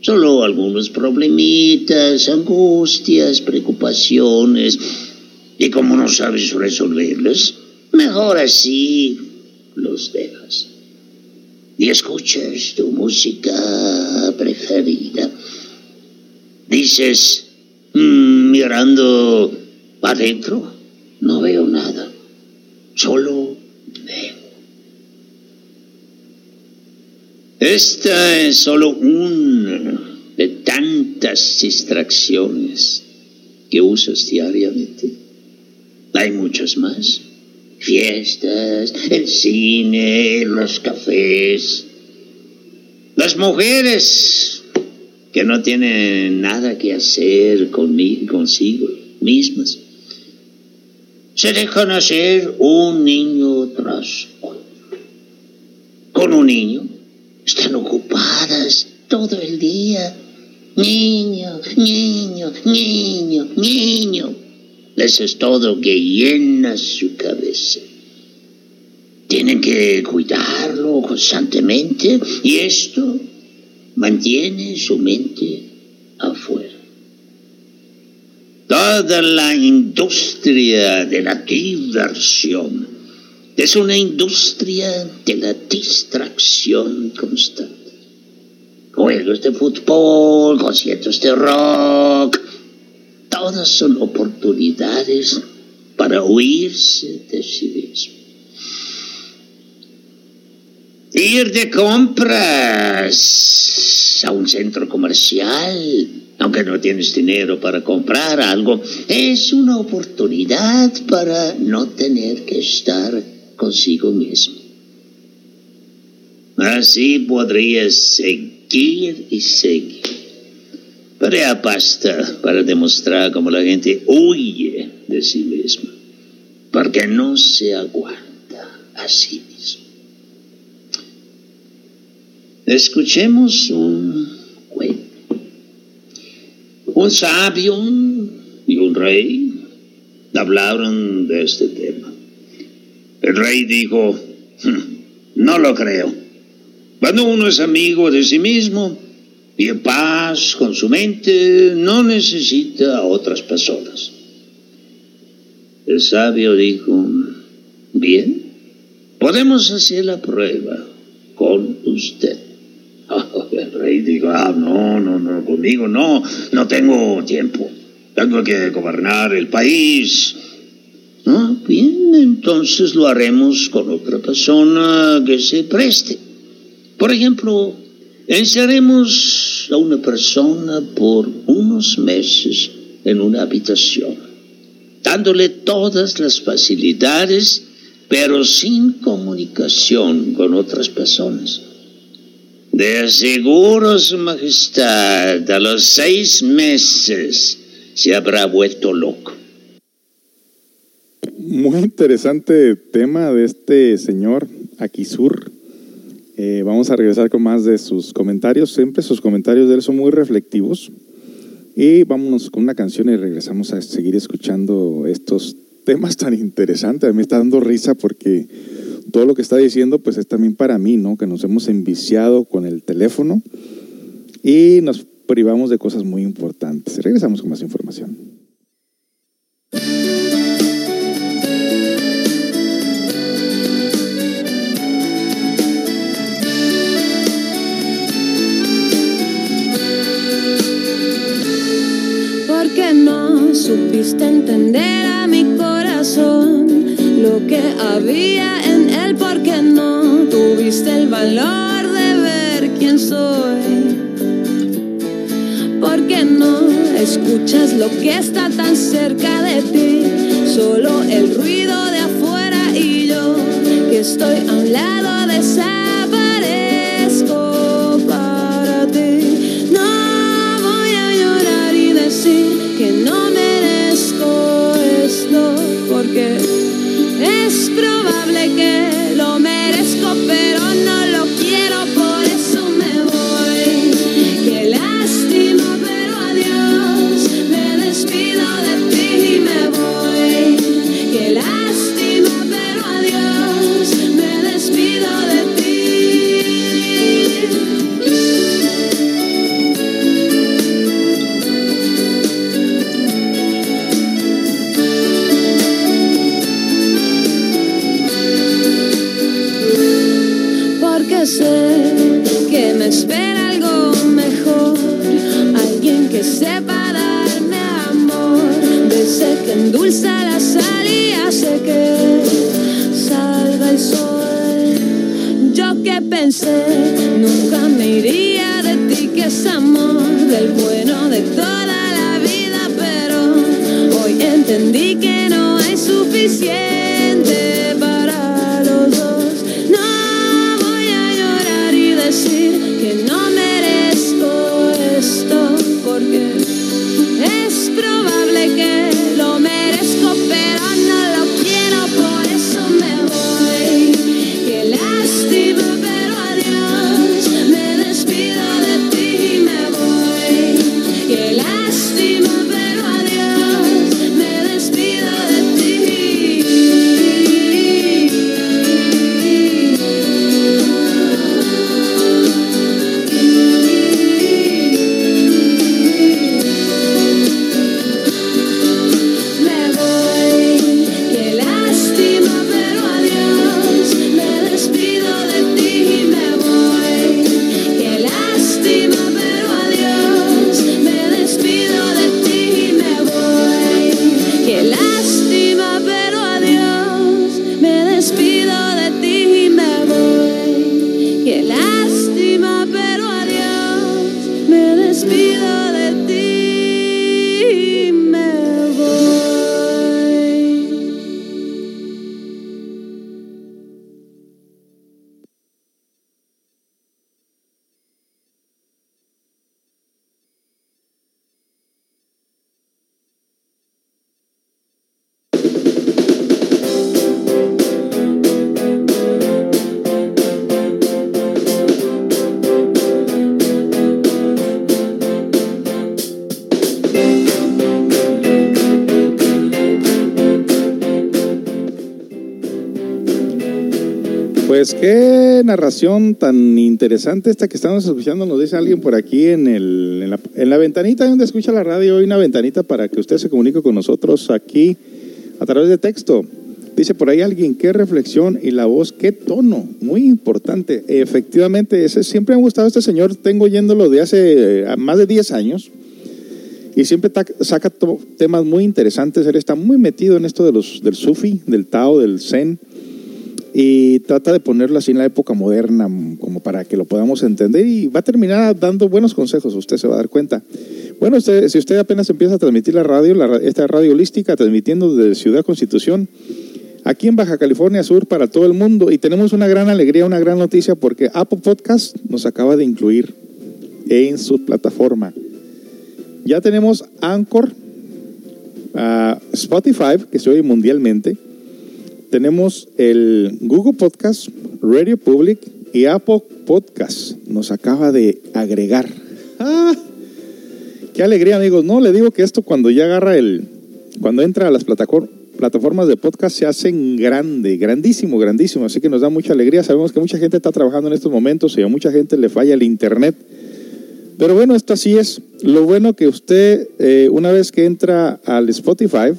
Solo algunos problemitas, angustias, preocupaciones. Y como no sabes resolverlos, mejor así los dejas. Y escuchas tu música preferida. Dices, "Mm, mirando adentro, no veo nada. Solo veo. Esta es solo una de tantas distracciones que usas diariamente. Hay muchas más. Fiestas, el cine, los cafés. Las mujeres que no tienen nada que hacer conmigo, consigo mismas. Se dejan hacer un niño tras otro. Con un niño están ocupadas todo el día. Niño, niño, niño, niño. Eso es todo que llena su cabeza. Tienen que cuidarlo constantemente y esto mantiene su mente afuera. Toda la industria de la diversión es una industria de la distracción constante. Juegos de fútbol, conciertos de rock, todas son oportunidades para huirse de sí mismo. Ir de compras a un centro comercial, aunque no tienes dinero para comprar algo, es una oportunidad para no tener que estar consigo mismo. Así podrías seguir y seguir. Pero ya basta para demostrar cómo la gente huye de sí misma, porque no se aguanta a sí mismo. Escuchemos un cuento. Un sabio y un rey hablaron de este tema. El rey dijo, "Hmm, no lo creo. Cuando uno es amigo de sí mismo y en paz con su mente, no necesita a otras personas. El sabio dijo, bien, podemos hacer la prueba con usted. *laughs* El rey dijo, ah, no, no, no, conmigo no, no tengo tiempo. Tengo que gobernar el país. Ah, bien, entonces lo haremos con otra persona que se preste. Por ejemplo, encerremos a una persona por unos meses en una habitación, dándole todas las facilidades, pero sin comunicación con otras personas. De aseguro, Su Majestad, a los seis meses se habrá vuelto loco. Muy interesante tema de este señor Akisur. Eh, vamos a regresar con más de sus comentarios. Siempre sus comentarios de él son muy reflectivos. Y vámonos con una canción y regresamos a seguir escuchando estos temas tan interesantes. A mí me está dando risa porque todo lo que está diciendo pues es también para mí, ¿no? Que nos hemos enviciado con el teléfono y nos privamos de cosas muy importantes. Regresamos con más información. Supiste entender a mi corazón lo que había en él, porque no tuviste el valor de ver quién soy. Porque no escuchas lo que está tan cerca de ti, solo el ruido de afuera y yo que estoy a un lado desaparezco endulza la sal y hace que salga el sol. Yo que pensé nunca me iría de ti, que es amor del bueno de toda la vida, pero hoy entendí que no hay suficiente para narración tan interesante esta que estamos escuchando, nos dice alguien por aquí en, el, en, la, en la ventanita donde escucha la radio, hay una ventanita para que usted se comunique con nosotros aquí a través de texto. Dice por ahí alguien, qué reflexión y la voz, qué tono, muy importante. Efectivamente, ese, siempre me ha gustado este señor, tengo yéndolo de hace eh, más de 10 años y siempre saca temas muy interesantes. Él está muy metido en esto de los, del sufi, del Tao, del Zen y trata de ponerlo así en la época moderna mm, como para que lo podamos entender y va a terminar dando buenos consejos, usted se va a dar cuenta. Bueno, usted- si usted apenas empieza a transmitir la radio, la esta radio holística, transmitiendo desde Ciudad Constitución, aquí en Baja California Sur para todo el mundo y tenemos una gran alegría, una gran noticia porque Apple Podcast nos acaba de incluir en su plataforma. Ya tenemos Anchor, ah, Spotify, que se oye mundialmente, tenemos el Google Podcast, Radio Public y Apple Podcast. Nos acaba de agregar. ¡Ah! Qué alegría, amigos. No, le digo que esto cuando ya agarra el. Cuando entra a las plataform- plataformas de podcast se hacen grande, grandísimo, grandísimo. Así que nos da mucha alegría. Sabemos que mucha gente está trabajando en estos momentos y a mucha gente le falla el internet. Pero bueno, esto así es. Lo bueno que usted, eh, una vez que entra al Spotify,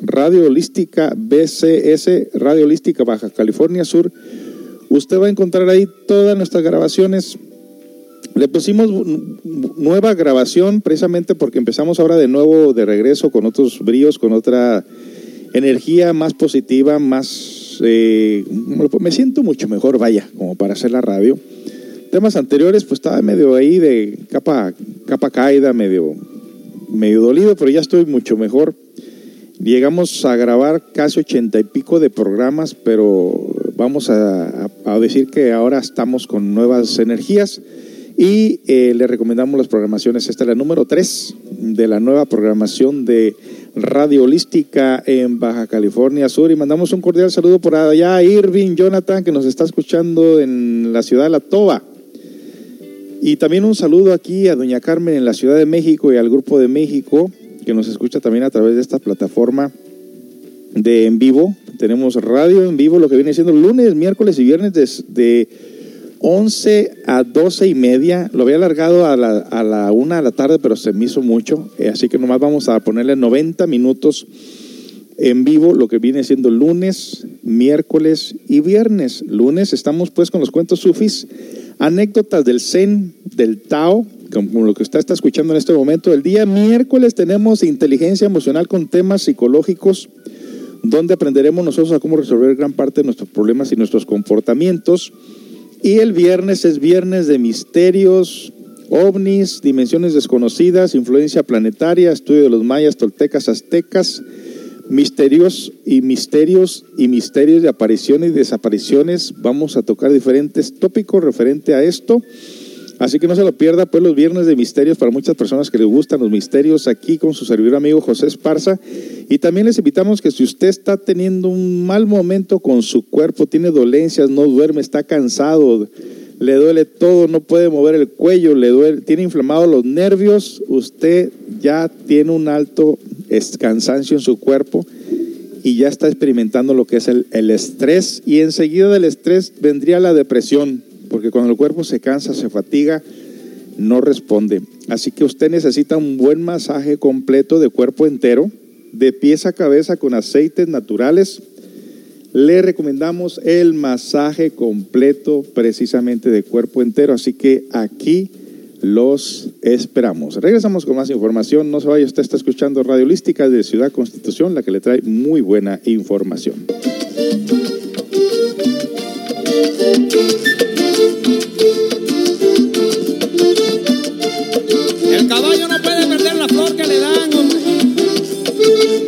Radio Holística BCS, Radio Holística Baja California Sur, usted va a encontrar ahí todas nuestras grabaciones. Le pusimos nu- nueva grabación precisamente porque empezamos ahora de nuevo de regreso con otros bríos, con otra energía más positiva, más... eh, me siento mucho mejor, vaya, como para hacer la radio. Temas anteriores, pues estaba medio ahí de capa, capa caída, medio, medio dolido, pero ya estoy mucho mejor. Llegamos a grabar casi ochenta y pico de programas, pero vamos a, a- decir que ahora estamos con nuevas energías y eh, le recomendamos las programaciones. Esta es la número 3 de la nueva programación de Radio Holística en Baja California Sur y mandamos un cordial saludo por allá a Irving Jonathan que nos está escuchando en la ciudad de La Toba. Y también un saludo aquí a Doña Carmen en la Ciudad de México y al Grupo de México, que nos escucha también a través de esta plataforma de en vivo. Tenemos radio en vivo, lo que viene siendo lunes, miércoles y viernes de, de 11 a 12 y media. Lo había alargado a la, a la 1 de la tarde, pero se me hizo mucho. Eh, así que nomás vamos a ponerle 90 minutos en vivo, lo que viene siendo lunes, miércoles y viernes. Lunes estamos pues con los cuentos sufis, anécdotas del Zen, del Tao, como lo que usted está escuchando en este momento. El día miércoles tenemos inteligencia emocional con temas psicológicos, donde aprenderemos nosotros a cómo resolver gran parte de nuestros problemas y nuestros comportamientos. Y el viernes es viernes de misterios, ovnis, dimensiones desconocidas, influencia planetaria, estudio de los mayas, toltecas, aztecas, misterios y misterios y misterios de apariciones y desapariciones. Vamos a tocar diferentes tópicos referente a esto. Así que no se lo pierda, pues los viernes de misterios para muchas personas que les gustan los misterios aquí con su servidor amigo José Esparza. Y también les invitamos que si usted está teniendo un mal momento con su cuerpo, tiene dolencias, no duerme, está cansado, le duele todo, no puede mover el cuello, le duele, tiene inflamados los nervios, usted ya tiene un alto cansancio en su cuerpo y ya está experimentando lo que es el, el estrés y enseguida del estrés vendría la depresión, porque cuando el cuerpo se cansa, se fatiga, no responde. Así que usted necesita un buen masaje completo de cuerpo entero, de pies a cabeza con aceites naturales. Le recomendamos el masaje completo precisamente de cuerpo entero, así que aquí los esperamos. Regresamos con más información. No se vaya, usted está escuchando Radio Holística de Ciudad Constitución, la que le trae muy buena información. El caballo no puede perder la flor que le dan, hombre.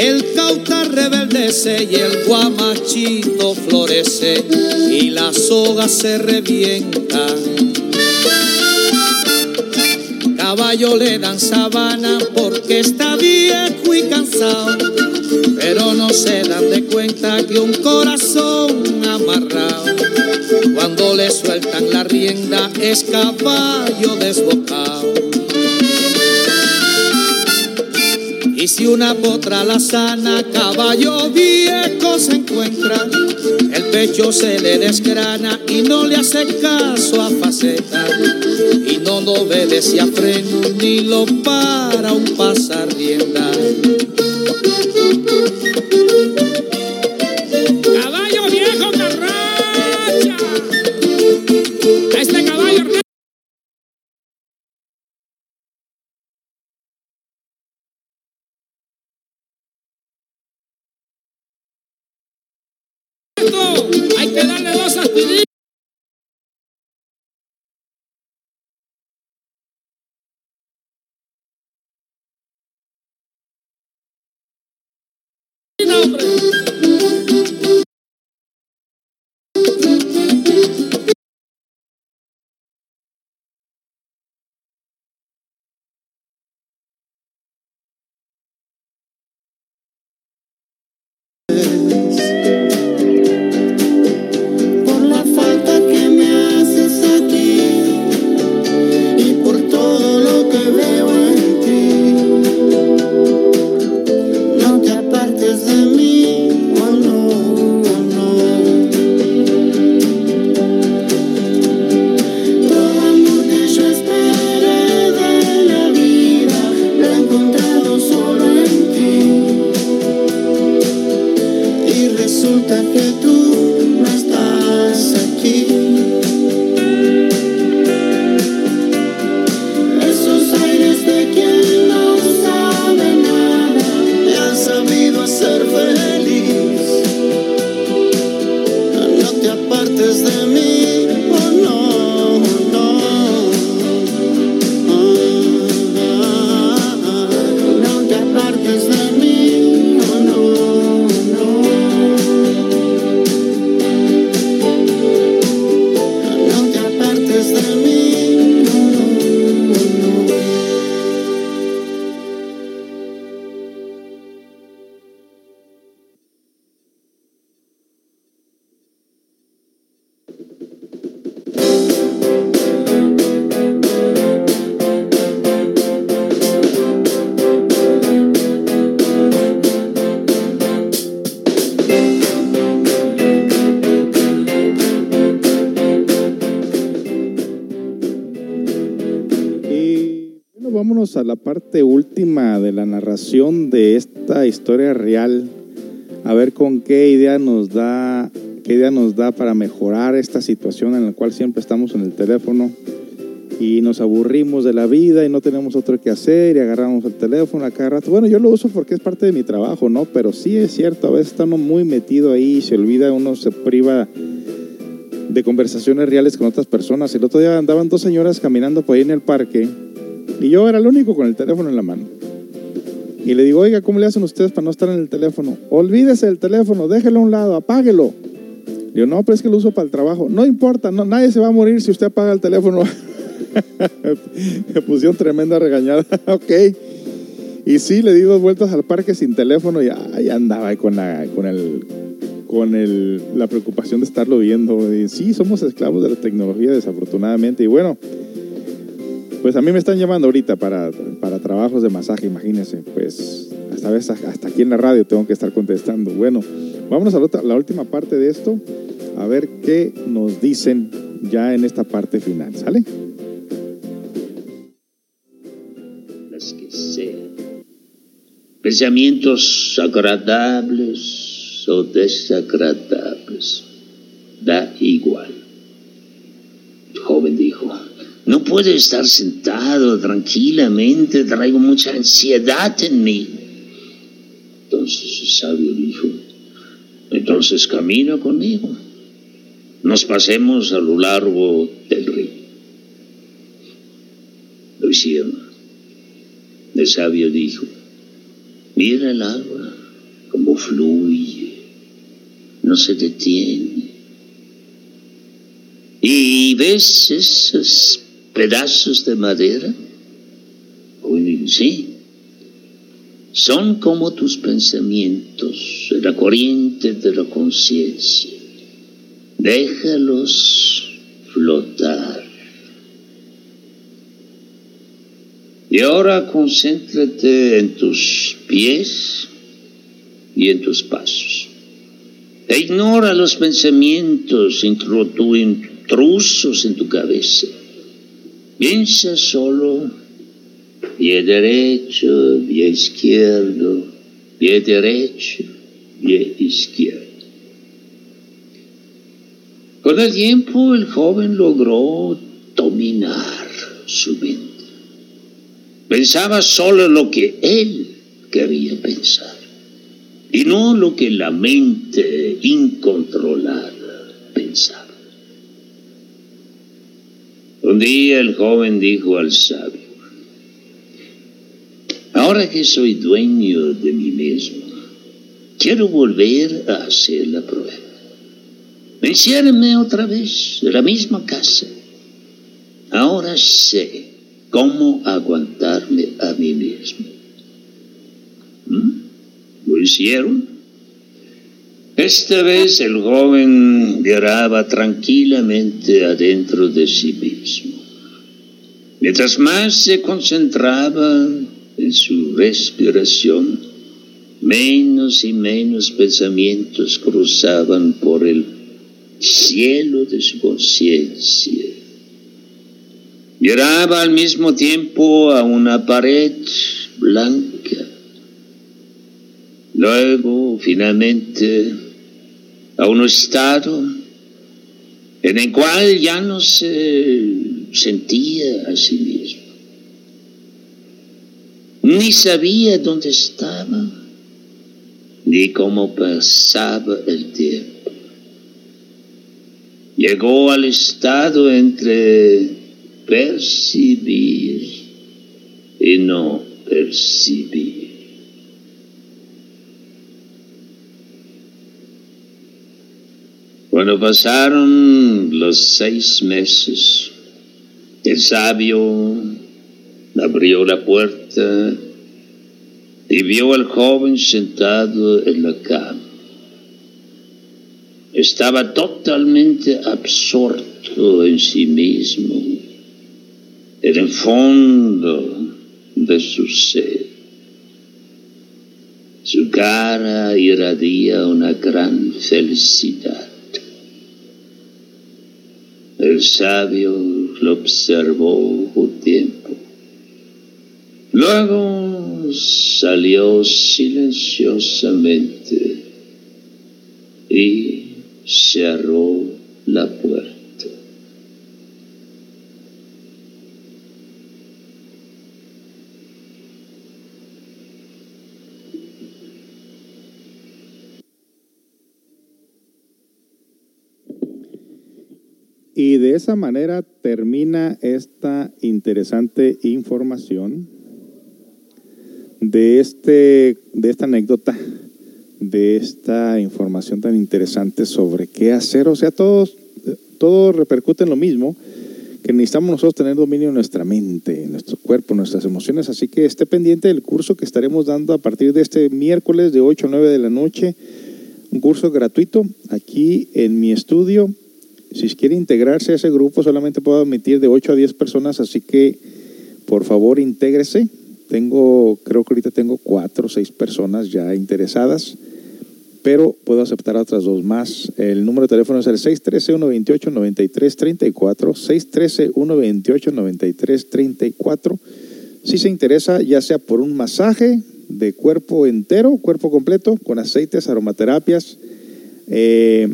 El cauta rebeldece y el guamachito florece y la soga se revienta. Caballo le dan sabana porque está viejo y cansado, pero no se dan de cuenta que un corazón amarrado, cuando le sueltan la rienda es caballo desbocado. Si una potra la sana, caballo viejo se encuentra, el pecho se le desgrana y no le hace caso a faceta. Y no lo obedece a freno ni lo para un pasar rienda. Darle dos vámonos a la parte última de la narración de esta historia real. A ver con qué idea nos da, qué idea nos da para mejorar esta situación en la cual siempre estamos en el teléfono y nos aburrimos de la vida y no tenemos otro que hacer y agarramos el teléfono a cada rato. Bueno, yo lo uso porque es parte de mi trabajo, ¿no? Pero sí es cierto, a veces uno muy metido ahí y se olvida, uno se priva de conversaciones reales con otras personas. El otro día andaban dos señoras caminando por ahí en el parque y yo era el único con el teléfono en la mano. Y le digo, oiga, ¿cómo le hacen ustedes para no estar en el teléfono? Olvídese del teléfono, déjelo a un lado, apáguelo. Le digo, no, pero es que lo uso para el trabajo. No importa, no, nadie se va a morir si usted apaga el teléfono. Me *laughs* pusieron tremenda regañada. *laughs* ok. Y sí, le di dos vueltas al parque sin teléfono y ahí andaba con, la, con, el, con el, la preocupación de estarlo viendo. Sí, somos esclavos de la tecnología, desafortunadamente. Y bueno, pues a mí me están llamando ahorita para, para trabajos de masaje, imagínense. Pues hasta, aquí en la radio tengo que estar contestando. Bueno, vámonos a la, la última parte de esto, a ver qué nos dicen ya en esta parte final. ¿Sale? las que sean. Pensamientos agradables o desagradables, da igual. El joven dijo, No puedo estar sentado tranquilamente, traigo mucha ansiedad en mí. Entonces el sabio dijo, entonces camina conmigo. Nos pasemos a lo largo del río. Lo hicieron. El sabio dijo, mira el agua como fluye, no se detiene. ¿Y ves esos pedazos de madera? Sí, son como tus pensamientos, la corriente de la conciencia. Déjalos flotar. Y ahora concéntrate en tus pies y en tus pasos. E ignora los pensamientos intrusos en tu cabeza. Piensa solo pie derecho, pie izquierdo, pie derecho, pie izquierdo. Con el tiempo el joven logró dominar su mente. Pensaba solo lo que él quería pensar y no lo que la mente incontrolada pensaba. Un día el joven dijo al sabio, ahora que soy dueño de mí mismo, quiero volver a hacer la prueba. Enciérrame otra vez en la misma casa. Ahora sé cómo aguantarme a mí mismo. ¿Mm? ¿Lo hicieron? Esta vez el joven lloraba tranquilamente adentro de sí mismo. Mientras más se concentraba en su respiración, menos y menos pensamientos cruzaban por el cielo de su conciencia. Lloraba al mismo tiempo a una pared blanca. Luego, finalmente, a un estado en el cual ya no se sentía a sí mismo, ni sabía dónde estaba, ni cómo pasaba el tiempo. Llegó al estado entre percibir y no percibir. Cuando pasaron los seis meses, el sabio abrió la puerta y vio al joven sentado en la cama. Estaba totalmente absorto en sí mismo, en el fondo de su ser. Su cara irradia una gran felicidad. El sabio lo observó un tiempo. Luego salió silenciosamente y cerró la puerta. Y de esa manera termina esta interesante información de, este, de esta anécdota, de esta información tan interesante sobre qué hacer. O sea, todos, todo repercute en lo mismo, que necesitamos nosotros tener dominio en nuestra mente, en nuestro cuerpo, en nuestras emociones. Así que esté pendiente del curso que estaremos dando a partir de este miércoles de 8 a 9 de la noche. Un curso gratuito aquí en mi estudio si quiere integrarse a ese grupo, solamente puedo admitir de 8 a 10 personas, así que por favor intégrese. Tengo, creo que ahorita tengo 4 o 6 personas ya interesadas, pero puedo aceptar a otras dos más. El número de teléfono es el 613-128-9334, 613-128-9334. Si se interesa, ya sea por un masaje de cuerpo entero, cuerpo completo, con aceites, aromaterapias, eh,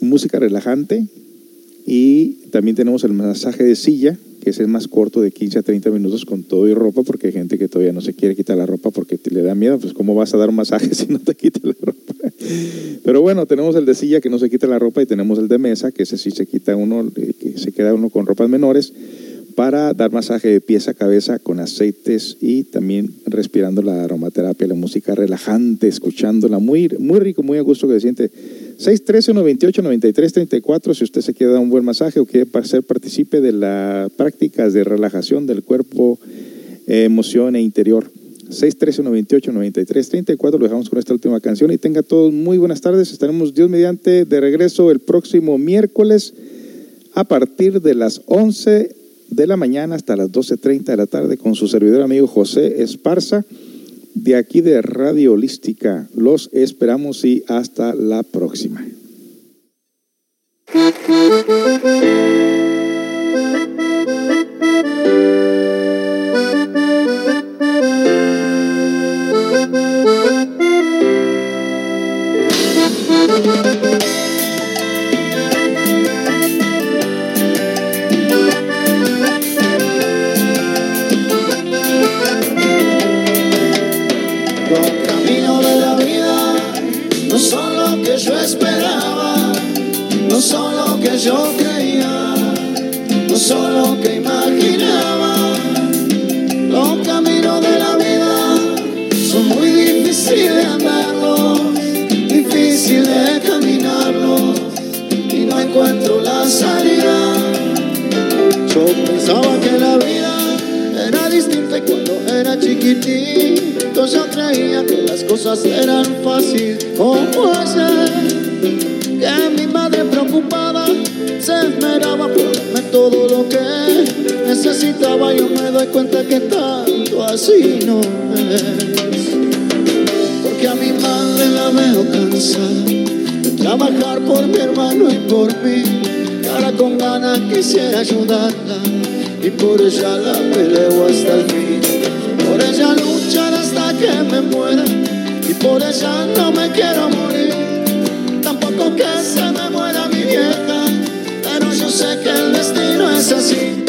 música relajante y también tenemos el masaje de silla, que es más corto de 15 a 30 minutos con todo y ropa, porque hay gente que todavía no se quiere quitar la ropa porque te le da miedo, pues cómo vas a dar un masaje *laughs* si no te quitas la ropa. Pero bueno, tenemos el de silla que no se quita la ropa y tenemos el de mesa, que ese sí se quita uno, eh, que se queda uno con ropas menores para dar masaje de pies a cabeza con aceites y también respirando la aromaterapia, la música relajante, escuchándola, muy, muy rico, muy a gusto que se siente. 613-128-9334, si usted se quiere dar un buen masaje o quiere ser participe de las prácticas de relajación del cuerpo, eh, emoción e interior. 613-128-9334, lo dejamos con esta última canción y tenga todos muy buenas tardes. Estaremos Dios mediante de regreso el próximo miércoles a partir de las 11 de la mañana hasta las 12.30 de la tarde con su servidor amigo José Esparza de aquí de Radio Holística. Los esperamos y hasta la próxima. Yo creía, no son lo que imaginaba. Los caminos de la vida son muy difíciles de andarlos, difíciles de caminarlos y no encuentro la salida. Yo pensaba que la vida era distinta y cuando era chiquitito yo creía que las cosas eran fáciles. ¿Cómo ser que mi madre preocupada se esmeraba por darme todo lo que necesitaba? Yo me doy cuenta que tanto así no es. Porque a mi madre la veo cansada de trabajar por mi hermano y por mí. Ahora con ganas quisiera ayudarla y por ella la peleo hasta el fin. Por ella luchar hasta que me muera y por ella no me quiero morir. El destino es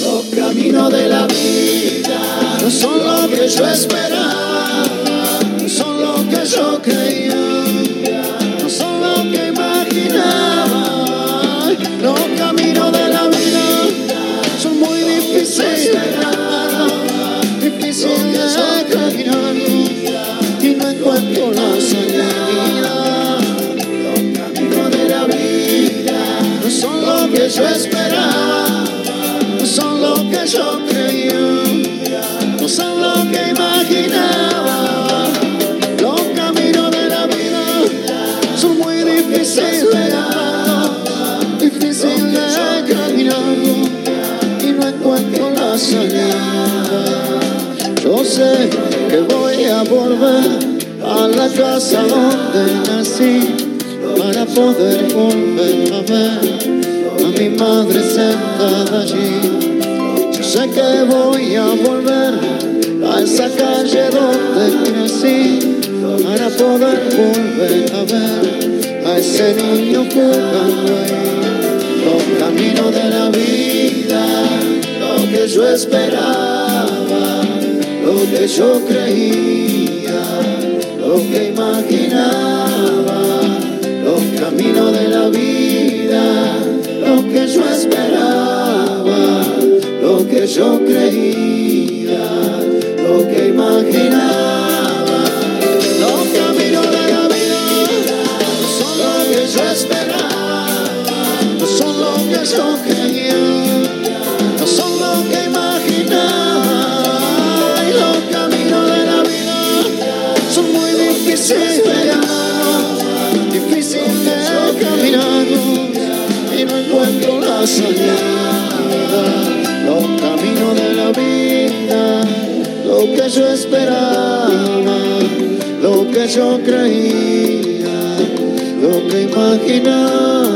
Los caminos de la vida no son lo que yo esperaba, no son lo que yo creía, no son lo que imaginaba. Los caminos de la vida son muy difíciles de difíciles de caminar y no encuentro la salida. Los caminos de la vida no son lo que yo esperaba, sé que voy a volver a la casa donde nací para poder volver a ver a mi madre sentada allí. Yo Sé que voy a volver a esa calle donde crecí para poder volver a ver a ese niño jugando ahí. Los caminos de la vida, lo que yo esperaba, que yo creía, lo que imaginaba, los caminos de la vida, lo que yo esperaba, lo que yo creía, lo que imaginaba, los caminos de la vida son lo que yo esperaba, no son lo que yo creía, encuentro la salida. Los caminos de la vida, lo que yo esperaba, lo que yo creía, lo que imaginaba,